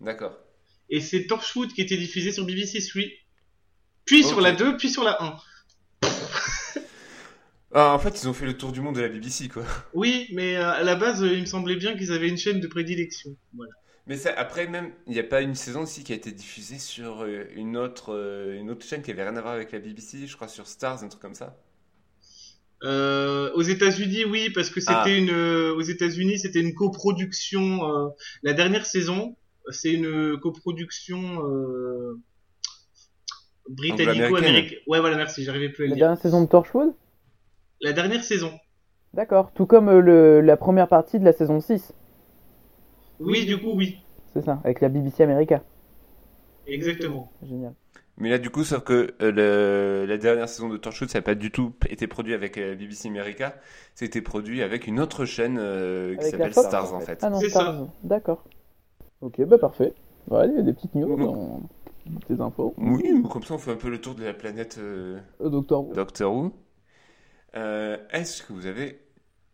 D'accord. Et c'est Torchwood qui était diffusé sur BBC 3. Puis sur la 2, puis sur la 1. Ah, en fait, ils ont fait le tour du monde de la BBC quoi. Oui, mais euh, à la base, euh, il me semblait bien qu'ils avaient une chaîne de prédilection. Voilà. Mais ça, après même, il n'y a pas une saison aussi qui a été diffusée sur euh, une autre, une autre chaîne qui avait rien à voir avec la BBC, je crois sur Stars, un truc comme ça. Euh, aux États-Unis, oui, parce que c'était Ah. une. euh, aux États-Unis, c'était une coproduction. euh, la dernière saison, c'est une coproduction euh, britannico-américaine. Ouais, voilà, merci, j'arrivais plus à le La dire. dernière saison de Torchwood? La dernière saison. D'accord. Tout comme euh, le, la première partie de la saison 6. Oui, du coup, oui, C'est ça, avec la BBC America. exactement. Génial. Mais là, du coup, sauf que euh, le- la dernière saison de Torchwood, ça n'a pas du tout été produit avec euh, BBC America, c'était produit avec une autre chaîne euh, qui Avec la s'appelle Stars en fait. Ah non, C'est Stars. D'accord. Ok, bah parfait. Ouais, il y a des petites news dans, tes infos. Oui, comme ça on fait un peu le tour de la planète euh, Docteur Who. Doctor Who. Euh, est-ce que vous avez,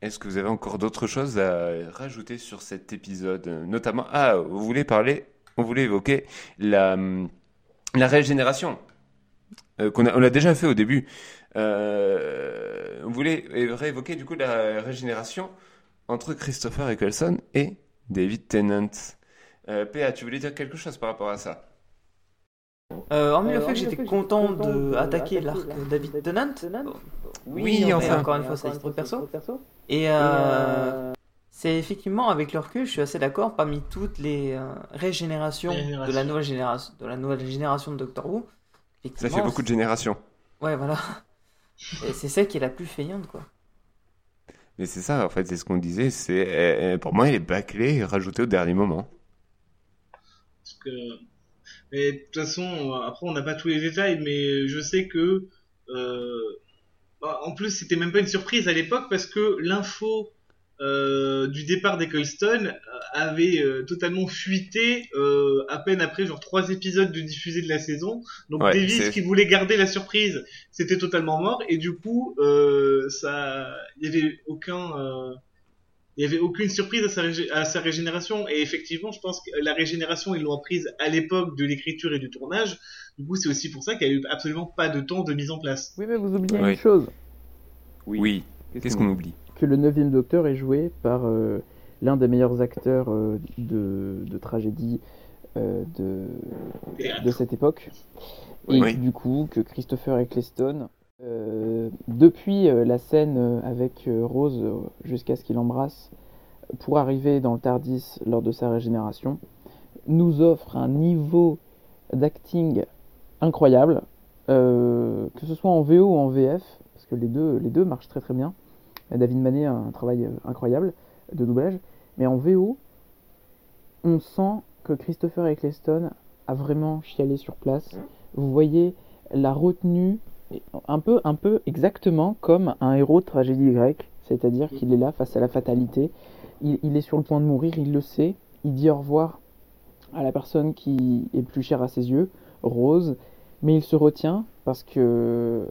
est-ce que vous avez encore d'autres choses à rajouter sur cet épisode, notamment ah, vous voulez parler, on voulait évoquer la hum, la régénération euh, qu'on a, on l'a déjà fait au début. Euh, on voulait réévoquer du coup la régénération entre Christopher Eccleston et David Tennant. Euh, PA, tu voulais dire quelque chose par rapport à ça? Euh, hormis le Euh, fait que j'étais le fait que content j'étais content de de attaquer attaquer l'arc David Tennant. Oui, enfin. encore une fois, c'est l'histoire perso. Et euh, c'est effectivement, avec le recul, je suis assez d'accord, parmi toutes les euh, régénérations de la nouvelle génération, de la nouvelle génération de Doctor Who, Ça fait beaucoup de générations. Ouais, voilà. Et c'est celle qui est la plus feignante, quoi. Mais c'est ça, en fait, c'est ce qu'on disait. C'est euh, pour moi, il est bâclé et rajouté au dernier moment. Parce que... Mais de toute façon, euh, après on n'a pas tous les détails, mais je sais que... euh, bah, en plus, c'était même pas une surprise à l'époque parce que l'info euh, du départ d'Eccleston euh, avait euh, totalement fuité euh, à peine après genre trois épisodes de diffusés de la saison. Donc Ouais, Davis qui voulait garder la surprise, c'était totalement mort et du coup euh, ça, il y avait aucun, euh, il y avait aucune surprise à sa, régé- à sa régénération et effectivement je pense que la régénération ils l'ont prise à l'époque de l'écriture et du tournage. Du coup c'est aussi pour ça qu'il y a eu absolument pas de temps de mise en place. Oui, mais vous oubliez Oui. une chose. Oui. Qu'est-ce qu'on oublie? Que le 9 Docteur est joué par euh, l'un des meilleurs acteurs euh, de, de tragédie euh, de, de cette époque. Et Oui. du coup, que Christopher Eccleston, euh, depuis euh, la scène avec euh, Rose jusqu'à ce qu'il embrasse, pour arriver dans le Tardis lors de sa régénération, nous offre un niveau d'acting incroyable, euh, que ce soit en VO ou en VF, parce que les deux, les deux marchent très très bien. David Manet a un travail euh, incroyable de doublage, mais en VO, on sent que Christopher Eccleston a vraiment chialé sur place. Vous voyez la retenue, un peu, un peu exactement comme un héros de tragédie grecque, c'est-à-dire qu'il est là face à la fatalité, il, il est sur le point de mourir, il le sait, il dit au revoir à la personne qui est plus chère à ses yeux, Rose, mais il se retient parce que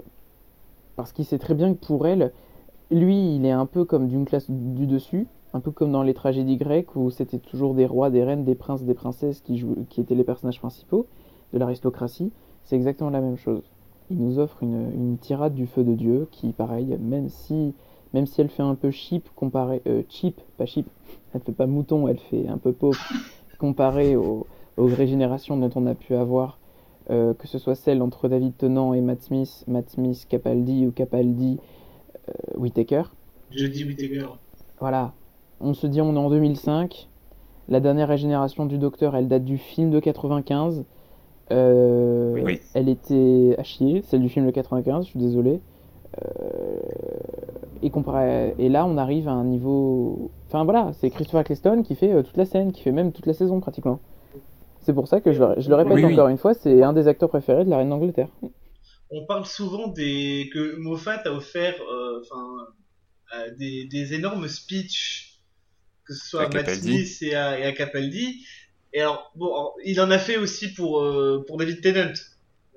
parce qu'il sait très bien que pour elle, lui, il est un peu comme d'une classe du dessus, un peu comme dans les tragédies grecques où c'était toujours des rois, des reines, des princes, des princesses qui, qui étaient les personnages principaux de l'aristocratie. C'est exactement la même chose. Il nous offre une, tirade du feu de Dieu qui, pareil, même si, même si elle fait un peu cheap comparé, euh, cheap, pas cheap, *laughs* elle fait pas mouton, elle fait un peu pauvre *laughs* comparé aux, aux régénérations dont on a pu avoir, euh, que ce soit celle entre David Tennant et Matt Smith, Matt Smith Capaldi ou Capaldi euh, Whittaker. Je dis Whittaker. Voilà, on se dit on est en 2005. La dernière régénération du Docteur, elle date du film de 95. Euh, Oui. Elle était à chier, celle du film de 95, je suis désolé. Euh, et, comparé, et là, on arrive à un niveau. Enfin voilà, c'est Christopher Eccleston qui fait euh, toute la scène, qui fait même toute la saison pratiquement. C'est pour ça que je le, je le répète Oui, oui. encore une fois, c'est un des acteurs préférés de la Reine d'Angleterre. On parle souvent des que Moffat a offert euh, enfin euh, des, des énormes speeches que ce soit À à Matt. Smith et à, et à Capaldi et alors bon alors, il en a fait aussi pour euh, pour David Tennant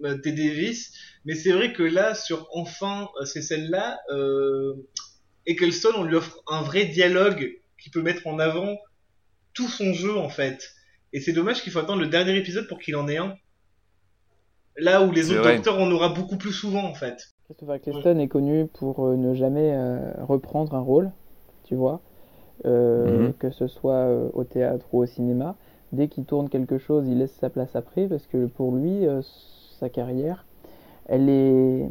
euh, T. Davis mais c'est vrai que là sur enfin euh, ces scènes là euh, Eccleston on lui offre un vrai dialogue qui peut mettre en avant tout son jeu en fait et c'est dommage qu'il faut attendre le dernier épisode pour qu'il en ait un Là où les autres vrai. docteurs en aura beaucoup plus souvent en fait. Christopher Eccleston est connu pour euh, ne jamais euh, reprendre un rôle, tu vois, euh, Mhm. que ce soit euh, au théâtre ou au cinéma. Dès qu'il tourne quelque chose, il laisse sa place après parce que pour lui, euh, sa carrière, elle est,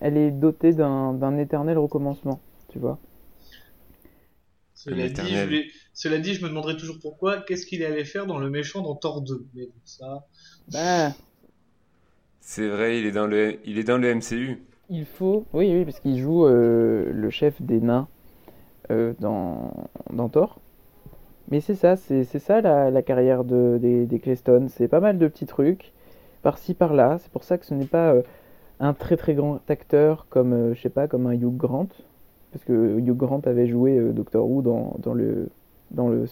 elle est dotée d'un d'un éternel recommencement, tu vois. Cela dit, je vais- Cela dit, je me demanderais toujours pourquoi, qu'est-ce qu'il allait faire dans le méchant dans Thor 2. Mais bon, ça. Bah, C'est vrai, il est dans le, il est dans le MCU. il faut, oui, oui, parce qu'il joue euh, le chef des nains euh, dans, dans Thor. Mais c'est ça, c'est c'est ça la, la carrière de, des, des Cleston. C'est pas mal de petits trucs, par-ci par-là. C'est pour ça que ce n'est pas euh, un très très grand acteur comme, euh, je sais pas, comme un Hugh Grant. Parce que Hugh Grant avait joué euh, Doctor Who dans, dans le. Dans le,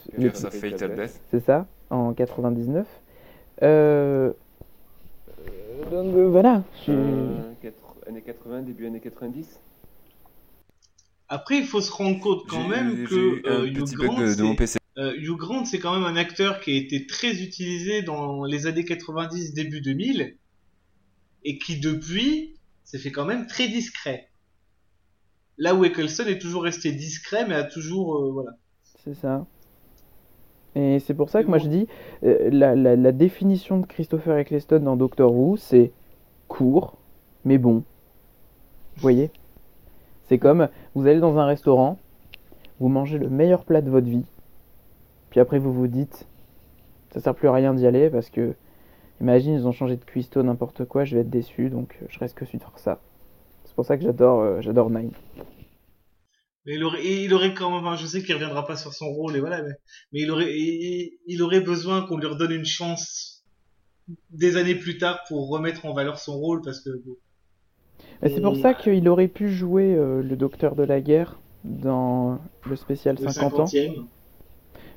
c'est ça, en 99. Euh... euh, Donc euh, voilà. je- Euh, années 80, début années 90 Après, il faut se rendre compte quand même que euh, Grant, de, de Hugh Grant, c'est quand même un acteur qui a été très utilisé dans les années 90, début 2000, et qui depuis s'est fait quand même très discret. Là où Eccleston est toujours resté discret, mais a toujours euh, voilà. C'est ça. Et c'est pour ça que moi je dis, euh, la, la- la définition de Christopher Eccleston dans Doctor Who, c'est court, mais bon. Vous voyez? C'est comme, vous allez dans un restaurant, vous mangez le meilleur plat de votre vie, puis après vous vous dites, ça sert plus à rien d'y aller parce que, imagine, ils ont changé de cuistot, n'importe quoi, je vais être déçu, donc je reste que sur ça. C'est pour ça que j'adore euh, j'adore Nine. Mais il aurait, et il aurait quand même, je sais qu'il reviendra pas sur son rôle et voilà, mais, mais il aurait, il, il aurait besoin qu'on lui redonne une chance des années plus tard pour remettre en valeur son rôle parce que c'est pour ça qu'il aurait pu jouer euh, le docteur de la guerre dans le spécial le 50 ans. 50e.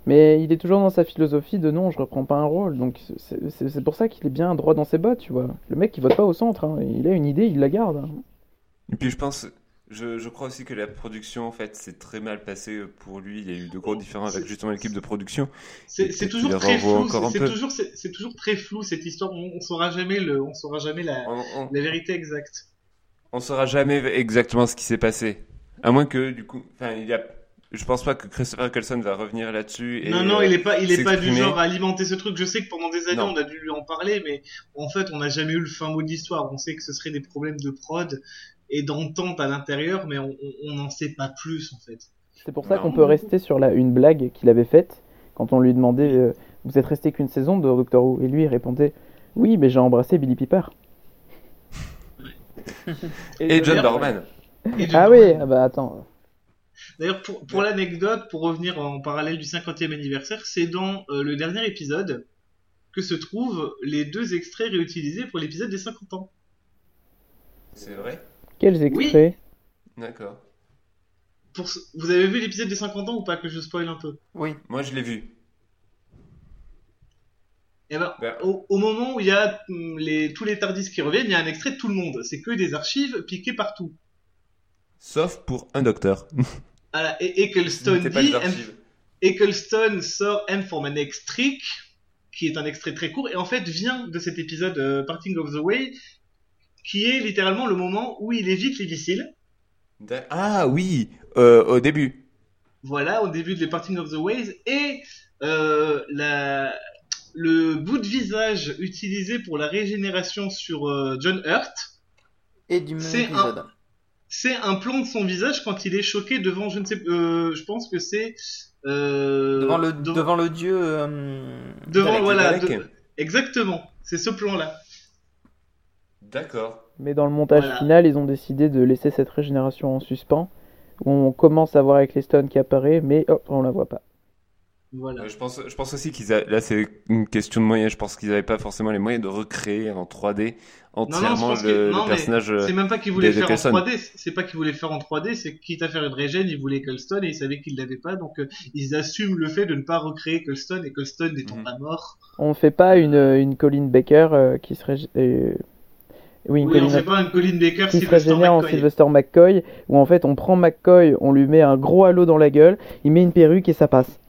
Mais il est toujours dans sa philosophie de non, je reprends pas un rôle. Donc c'est pour ça qu'il est bien droit dans ses bottes, tu vois. Le mec, il vote pas au centre. hein. Il a une idée, il la garde. hein. Et puis je pense, je, je crois aussi que la production, en fait, s'est très mal passée pour lui. Il y a eu de gros différends avec justement l'équipe de production. C'est c'est toujours très flou, c'est toujours, c'est c'est toujours très flou cette histoire. On, on saura jamais le, on saura jamais la, On, on, la vérité exacte. on saura jamais exactement ce qui s'est passé. À moins que, du coup, enfin, il y a, je pense pas que Christopher Eccleston va revenir là-dessus. et, non, non, il est pas, il est pas du genre à alimenter ce truc. Je sais que pendant des années, Non. on a dû lui en parler, mais en fait, on n'a jamais eu le fin mot de l'histoire. On sait que ce serait des problèmes de prod et d'entente à l'intérieur, mais on n'en sait pas plus, en fait. C'est pour ça qu'on peut rester sur la, une blague qu'il avait faite quand on lui demandait euh, Vous êtes resté qu'une saison de Doctor Who? Et lui, il répondait Oui, mais j'ai embrassé Billy Piper. Et John. Et Ah oui, ah bah attends. D'ailleurs, pour, pour l'anecdote, pour revenir en parallèle du 50e anniversaire, c'est dans euh, le dernier épisode que se trouvent les deux extraits réutilisés pour l'épisode des 50 ans. C'est vrai? Quels extraits? D'accord. Pour ce- Vous avez vu l'épisode des 50 ans ou pas que je spoil un peu? Oui. Moi, je l'ai vu. Eh ben, Ben, au, au moment où il y a hum, les, tous les tardis qui reviennent, il y a un extrait de tout le monde. C'est que des archives piquées partout. Sauf pour un docteur. *laughs* Voilà, et Eccleston dit, les. Eccleston sort M for my next trick, qui est un extrait très court, et en fait vient de cet épisode euh, Parting of the Way, qui est littéralement le moment où il évite les missiles. Ah oui, euh, au début. Voilà, au début de Parting of the Ways, et euh, la, le bout de visage utilisé pour la régénération sur euh, John Hurt, Et du même C'est épisode. C'est un plan de son visage quand il est choqué devant, je ne sais, euh, je pense que c'est euh, Devant le, devant- devant le dieu. euh, devant, Dalek, voilà, Dalek. de- exactement, c'est ce plan-là. D'accord. Mais dans le montage Voilà. final, ils ont décidé de laisser cette régénération en suspens. Où on commence à voir Eccleston qui apparaît, mais hop, on la voit pas. Voilà. Euh, je pense, je pense aussi qu'ils a... là c'est une question de moyens. Je pense qu'ils n'avaient pas forcément les moyens de recréer en 3D entièrement le, que- non, personnage. euh, C'est même pas qu'il voulait des faire en Eccleston. 3D, c'est pas qu'il voulait faire en 3D, c'est quitte à faire une régène, il voulait Eccleston et il savait qu'il l'avait pas, donc euh, ils assument le fait de ne pas recréer Eccleston, Eccleston n'étant Mhm. pas mort. On fait pas une, une Colin Baker euh, qui serait. euh, Oui, une Oui, on Colin fait pas un Colin Baker, qui se Sylvester régénère en. Sylvester McCoy, où en fait on prend McCoy, on lui met un gros halo dans la gueule, il met une perruque et ça passe.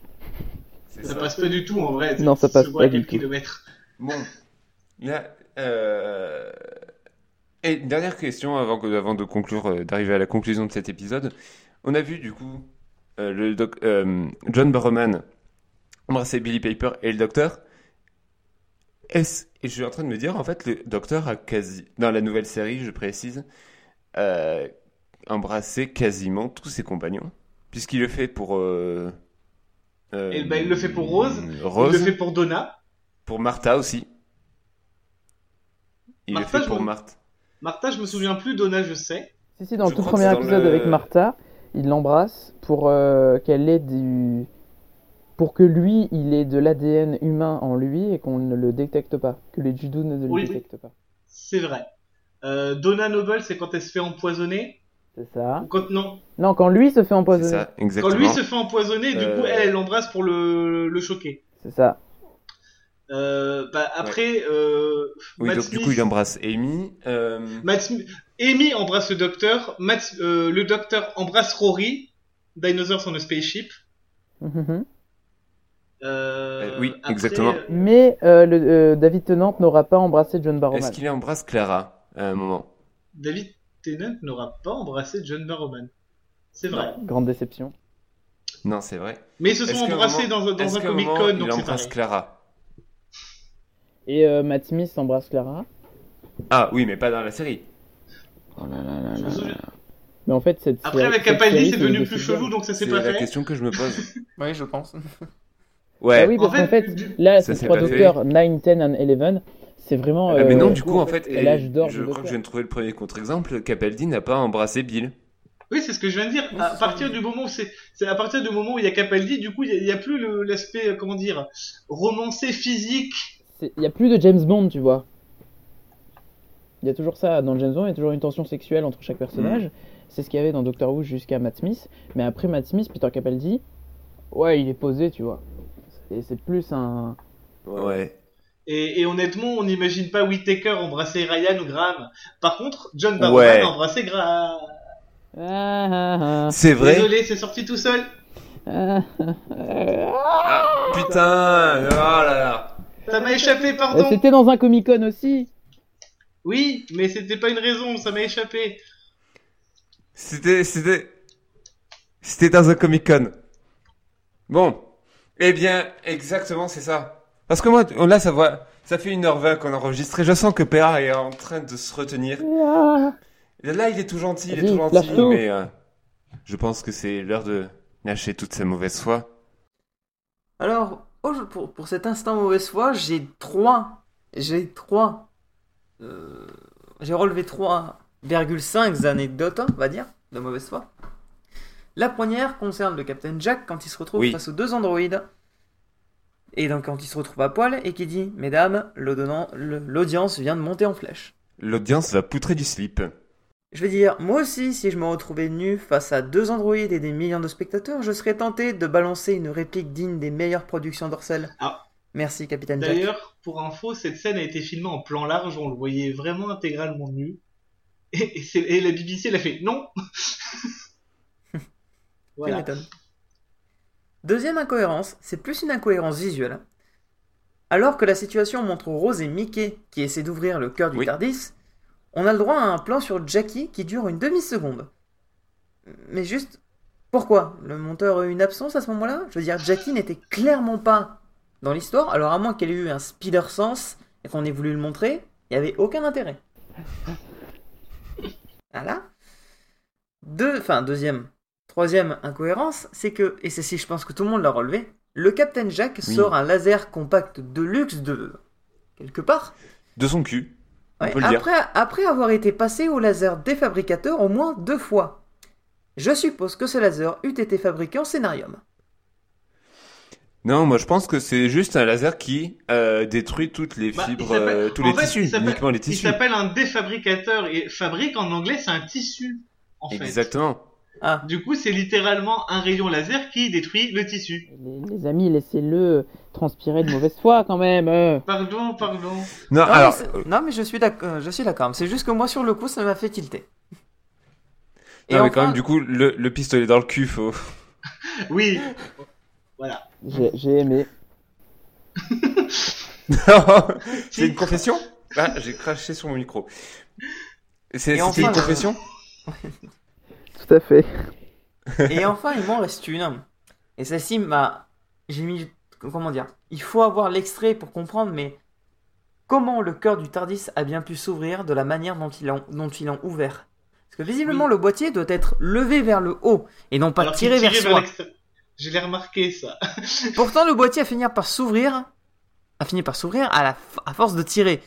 Ça passe pas du tout en vrai. Non, ça se passe pas du tout. kilomètres. Bon, là, euh... et une dernière question avant, que- avant de conclure, euh, d'arriver à la conclusion de cet épisode. On a vu du coup euh, le doc- euh, John Barrowman embrasser Billy Piper et le docteur. Est-ce... Et je suis en train de me dire, en fait, le docteur a quasi, dans la nouvelle série, je précise, euh, embrassé quasiment tous ses compagnons, puisqu'il le fait pour. Euh, euh, Et ben, il le fait pour Rose, Rose. Il le fait pour Donna. Pour Martha aussi. Il Martha, le je fait pour me- Martha. Martha, je me souviens plus, Donna, je sais. Si, si, dans Je le tout premier épisode le- avec Martha, il l'embrasse pour euh, qu'elle ait du. pour que lui, il ait de l'ADN humain en lui et qu'on ne le détecte pas, que les judous ne le Oui, oui. détectent pas. C'est vrai. Euh, Donna Noble, c'est quand elle se fait empoisonner. C'est ça. Quand non. Non, quand lui se fait C'est empoisonner. ça, Quand exactement. lui se fait empoisonner, du Euh, coup, elle, elle l'embrasse pour le, le choquer. C'est ça. Euh, bah, après, euh, Oui, Matt donc du coup, il embrasse Amy. Euh, Matt Smith- Amy embrasse le docteur, Matt- euh, le docteur embrasse Rory, Dinosaurs on a Spaceship. Euh, Euh, oui, après, exactement. euh, Mais euh, le, euh, David Tennant n'aura pas embrassé John Barrowman. Est-ce qu'il embrasse Clara à un moment? David Tennant n'aura pas embrassé John Barrowman. C'est vrai. Grande déception. Non, c'est vrai. Mais ils se sont embrassés moment- dans, un Comic Con, il donc c'est embrasse pareil. Clara? Et euh, Matt Smith embrasse Clara? Ah oui, mais pas dans la série. Oh là là là là. Mais en fait, cette Après, série- avec Capaldi, c'est devenu plus chelou, donc ça C'est s'est pas la fait. question que je me pose. *laughs* Oui, je pense. Ouais. Ah oui, En parce qu'en fait, là, Ça ces s'est trois docteurs, 9, 10 et 11, c'est vraiment. Ah, mais euh, non, du coup, en fait, c'est l'âge et d'or je crois que je viens de trouver le premier contre-exemple. Capaldi n'a pas embrassé Bill. Oui, c'est ce que je viens de dire. À partir du moment où c'est, c'est à partir du moment où il y a Capaldi, du coup, il y a- plus le- l'aspect, euh, comment dire, romancé physique. C'est- Il n'y a plus de James Bond, tu vois. Il y a toujours ça dans James Bond, il y a toujours une tension sexuelle entre chaque personnage. C'est ce qu'il y avait dans Doctor Who jusqu'à Matt Smith. Mais après Matt Smith, Peter Capaldi, ouais, il est posé, tu vois. Et c'est plus un. Ouais. Et, et honnêtement, on n'imagine pas Whittaker embrasser Ryan ou Graham. Par contre, John Barrowman Ouais. a embrassé Graham. Ah, ah, C'est vrai. Désolé, c'est sorti tout seul. ah, ah, ah. Ah, putain. Oh là là. Ça m'a échappé, pardon. C'était dans un Comic Con aussi. Oui, mais c'était pas une raison, ça m'a échappé. C'était, c'était, c'était dans un Comic Con. Bon. Eh bien, exactement, c'est ça. Parce que moi, là, ça voit, ça fait 1h20 qu'on enregistre et je sens que Péra est en train de se retenir. Ah. Là, il est tout gentil, il est tout gentil, mais euh, je pense que c'est l'heure de lâcher toute sa mauvaise foi. Alors, oh, pour, pour cet instant mauvaise foi, j'ai trois. J'ai trois. euh, j'ai relevé 3,5 anecdotes, on va dire, de mauvaise foi. La première concerne le Captain Jack quand il se retrouve Oui. face aux deux androïdes. Et donc quand il se retrouve à poil et qui dit Mesdames, l'audience vient de monter en flèche. L'audience va poutrer du slip. Je vais dire, moi aussi, si je me retrouvais nu face à deux androïdes et des millions de spectateurs, je serais tenté de balancer une réplique digne des meilleures productions d'Orcel. Ah. Merci, Capitaine Jack. D'ailleurs, pour info, cette scène a été filmée en plan large, on le voyait vraiment intégralement nu. Et, et c'est- et la BBC, elle a fait non. *laughs* Voilà. Deuxième incohérence, c'est plus une incohérence visuelle. Alors que la situation montre Rose et Mickey qui essaient d'ouvrir le cœur du Oui. Tardis, on a le droit à un plan sur Jackie qui dure une demi-seconde. Mais juste, pourquoi? Le monteur a eu une absence à ce moment-là? Je veux dire, Jackie n'était clairement pas dans l'histoire, alors à moins qu'elle ait eu un spider sense et qu'on ait voulu le montrer, il n'y avait aucun intérêt. *laughs* Voilà. Deux, enfin, deuxième, troisième incohérence, c'est que, et c'est si je pense que tout le monde l'a relevé, le Captain Jack Oui. sort un laser compact de luxe de quelque part. De son cul. On Ouais, peut le dire. après, après avoir été passé au laser défabricateur au moins deux fois. Je suppose que ce laser eût été fabriqué en scénarium. Non, moi je pense que c'est juste un laser qui euh, détruit toutes les Bah, fibres, euh, tous en les fait, tissus, s'appelle- uniquement les Il s'appelle un défabricateur et fabrique en anglais, c'est un tissu. En fait. Ah, Du coup, c'est littéralement un rayon laser qui détruit le tissu. Les, les amis, laissez-le transpirer de mauvaise foi quand même. euh. Pardon, pardon. Non, non, alors, mais, c'est- non, mais je suis d'accord. Je suis d'accord. C'est juste que moi sur le coup, ça m'a fait tilter. Et non, mais quand même, du coup, le, le pistolet dans le cul, faut. *laughs* Oui. Voilà. J'ai j'ai aimé. *laughs* *laughs* c'est une confession? Ah, j'ai craché sur mon micro. C'est enfin, une confession? À fait. Et enfin, il m'en reste une. Et celle-ci m'a. J'ai mis. Comment dire Il faut avoir l'extrait pour comprendre, mais. Comment le cœur du Tardis a bien pu s'ouvrir de la manière dont il l'a dont il l'a ouvert? Parce que visiblement, Oui. le boîtier doit être levé vers le haut et non pas Alors tiré vers tirait soi. Je l'ai remarqué ça. *laughs* Pourtant, le boîtier a fini par s'ouvrir, a fini par s'ouvrir à, la f- à force de tirer.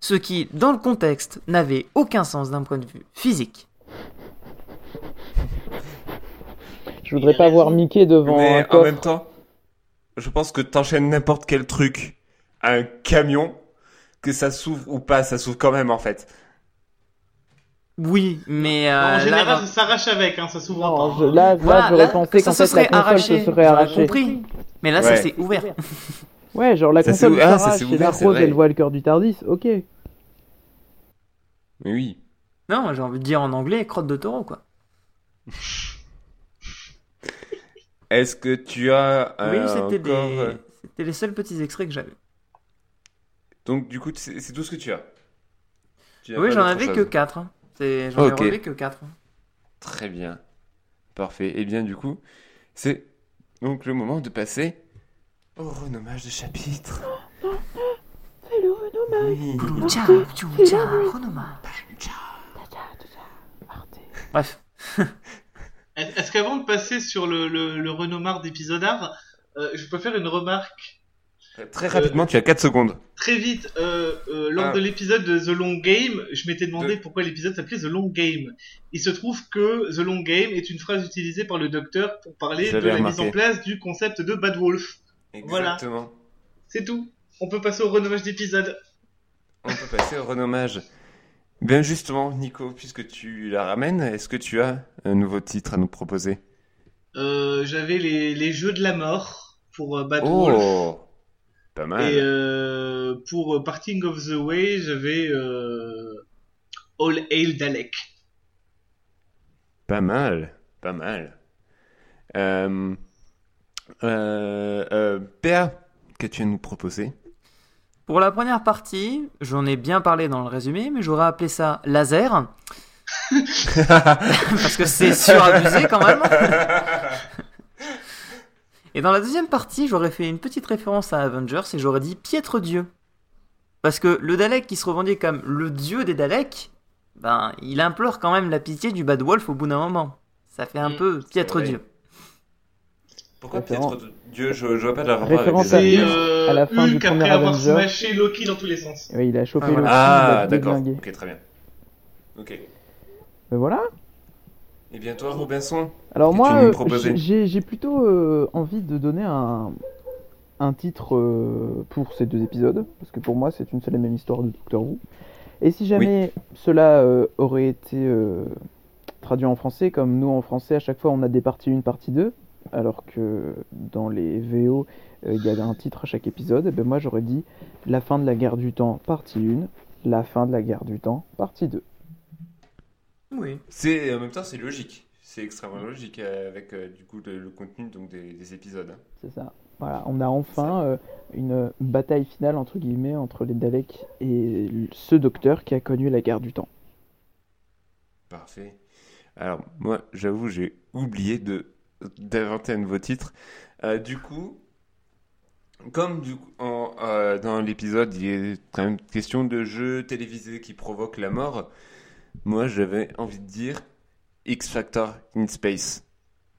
Ce qui, dans le contexte, n'avait aucun sens d'un point de vue physique. Je voudrais pas voir Mickey devant un Mais en coffre. même temps, je pense que t'enchaînes n'importe quel truc à un camion, que ça s'ouvre ou pas, ça s'ouvre quand même en fait. Oui, mais. euh, en général, ça s'arrache avec, hein, ça s'ouvre Non, pas. je- là, là Voilà, j'aurais là, pensé ça qu'en se fait la serait console arraché. se serait arrachée. compris. Mais là, ça s'est ouvert. Ouais, genre la Ça console s'est- ah, ça s'arrache s'est et la ouvert, c'est rose, vrai. elle voit le cœur du Tardis, ok. Mais oui. Non, j'ai envie de dire en anglais crotte de taureau, quoi. *laughs* Est-ce que tu as oui, euh, c'était encore... des... euh, c'était les seuls petits extraits que j'avais. Donc du coup, c'est tout ce que tu as. Tu Oui, j'en avais chose. que 4. J'en Ok. ai relevé que 4. Très bien. Parfait. Et bien du coup, c'est donc le moment de passer au renommage de chapitre. C'est le renommage. Oui. Tcha, tchou, tcha, renommage. Bref. *laughs* Est- Est-ce qu'avant de passer sur le, le, le renomard d'épisode art, euh, je peux faire une remarque Très rapidement, tu as 4 secondes. Très vite, euh, euh, lors Ah. de l'épisode de The Long Game, je m'étais demandé De- pourquoi l'épisode s'appelait The Long Game. Il se trouve que The Long Game est une phrase utilisée par le docteur pour parler de la remarqué. mise en place du concept de Bad Wolf. Voilà. Exactement. C'est tout. On peut passer au renommage d'épisode. On peut passer au renommage. Bien justement, Nico, puisque tu la ramènes, est-ce que tu as un nouveau titre à nous proposer? Euh, J'avais les, les jeux de la mort pour euh, Bad Wolf. Oh Pas mal. Et euh, pour Parting of the Way, j'avais euh, All Hail Dalek. Pas mal. Pas mal. Euh... Euh... euh, qu'as-tu à nous proposer? Pour la première partie, j'en ai bien parlé dans le résumé, mais j'aurais appelé ça laser. *laughs* Parce que c'est surabusé quand même. Et dans la deuxième partie, j'aurais fait une petite référence à Avengers et j'aurais dit piètre dieu. Parce que le Dalek qui se revendique comme le dieu des Daleks, ben, il implore quand même la pitié du Bad Wolf au bout d'un moment. Ça fait un peu piètre vrai. dieu. Pourquoi Référent- Piètre Dieu je, je vois pas de rapport avec Référence les à euh, à la fin du Hulk après premier avoir Avenger. smashé Loki dans tous les sens. Ouais, il a chopé Ah, voilà. il Ah, l'a d'accord. Ok, très bien. Ok. Mais voilà. Et bien toi, Robinson Alors moi, euh, j'ai plutôt euh, envie de donner un, un titre euh, pour ces deux épisodes, parce que pour moi c'est une seule et même histoire de Doctor Who. Et si jamais cela euh, aurait été euh, traduit en français, comme nous en français à chaque fois on a des parties 1, partie 2, alors que dans les VO euh, il y a un titre à chaque épisode, eh ben moi j'aurais dit La fin de la guerre du temps, partie 1, La fin de la guerre du temps, partie 2. Oui. C'est en même temps c'est logique. C'est extrêmement logique euh, avec euh, du coup le, le contenu donc des, des épisodes. hein. C'est ça. Voilà, on a enfin euh, une bataille finale entre guillemets entre les Daleks et ce docteur qui a connu la guerre du temps. Parfait. Alors moi, j'avoue, j'ai oublié de d'inventer un nouveau titre. Euh, du coup, comme du coup, en, euh, dans l'épisode, il est quand même question de jeux télévisés qui provoquent la mort. Moi, j'avais envie de dire X Factor in Space.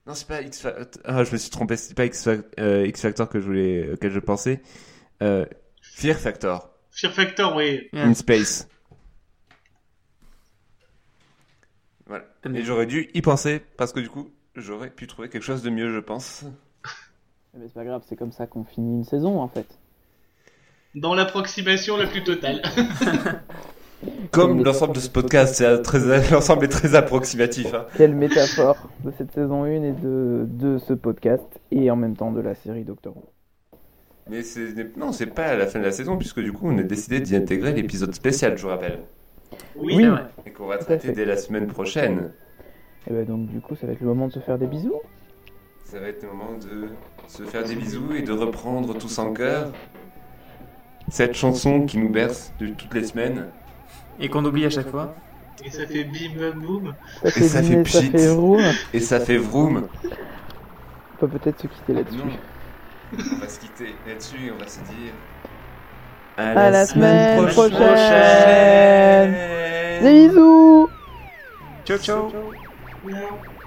Non, c'est pas X Factor. Ah, je me suis trompé. C'est pas X, Fac- euh, X Factor que je voulais, auquel je pensais. Euh, Fear Factor Fear Factor, oui. in Space. Voilà. Et j'aurais dû y penser parce que du coup, j'aurais pu trouver quelque chose de mieux, je pense. Mais c'est pas grave, c'est comme ça qu'on finit une saison en fait. Dans l'approximation la plus totale. *laughs* Comme l'ensemble de ce podcast, c'est très, l'ensemble est très approximatif. hein. Quelle métaphore de cette saison 1 et de, de ce podcast et en même temps de la série Doctor Who. Mais c'est, non, c'est pas à la fin de la saison puisque du coup, on a décidé d'y intégrer l'épisode spécial, je vous rappelle, Oui. Et qu'on va traiter dès la semaine prochaine. Et ben donc du coup ça va être le moment de se faire des bisous. Ça va être le moment de se faire des bisous et de reprendre tous en cœur cette chanson qui nous berce de toutes les semaines. Et qu'on oublie à chaque fois. Et ça fait bim bam boum. Ça fait ça fait ça pchit. fait. Et ça fait vroom. On peut peut-être se quitter là-dessus. On va se quitter là-dessus et on va se dire. À la semaine prochaine. prochaine. Des bisous Ciao ciao Non.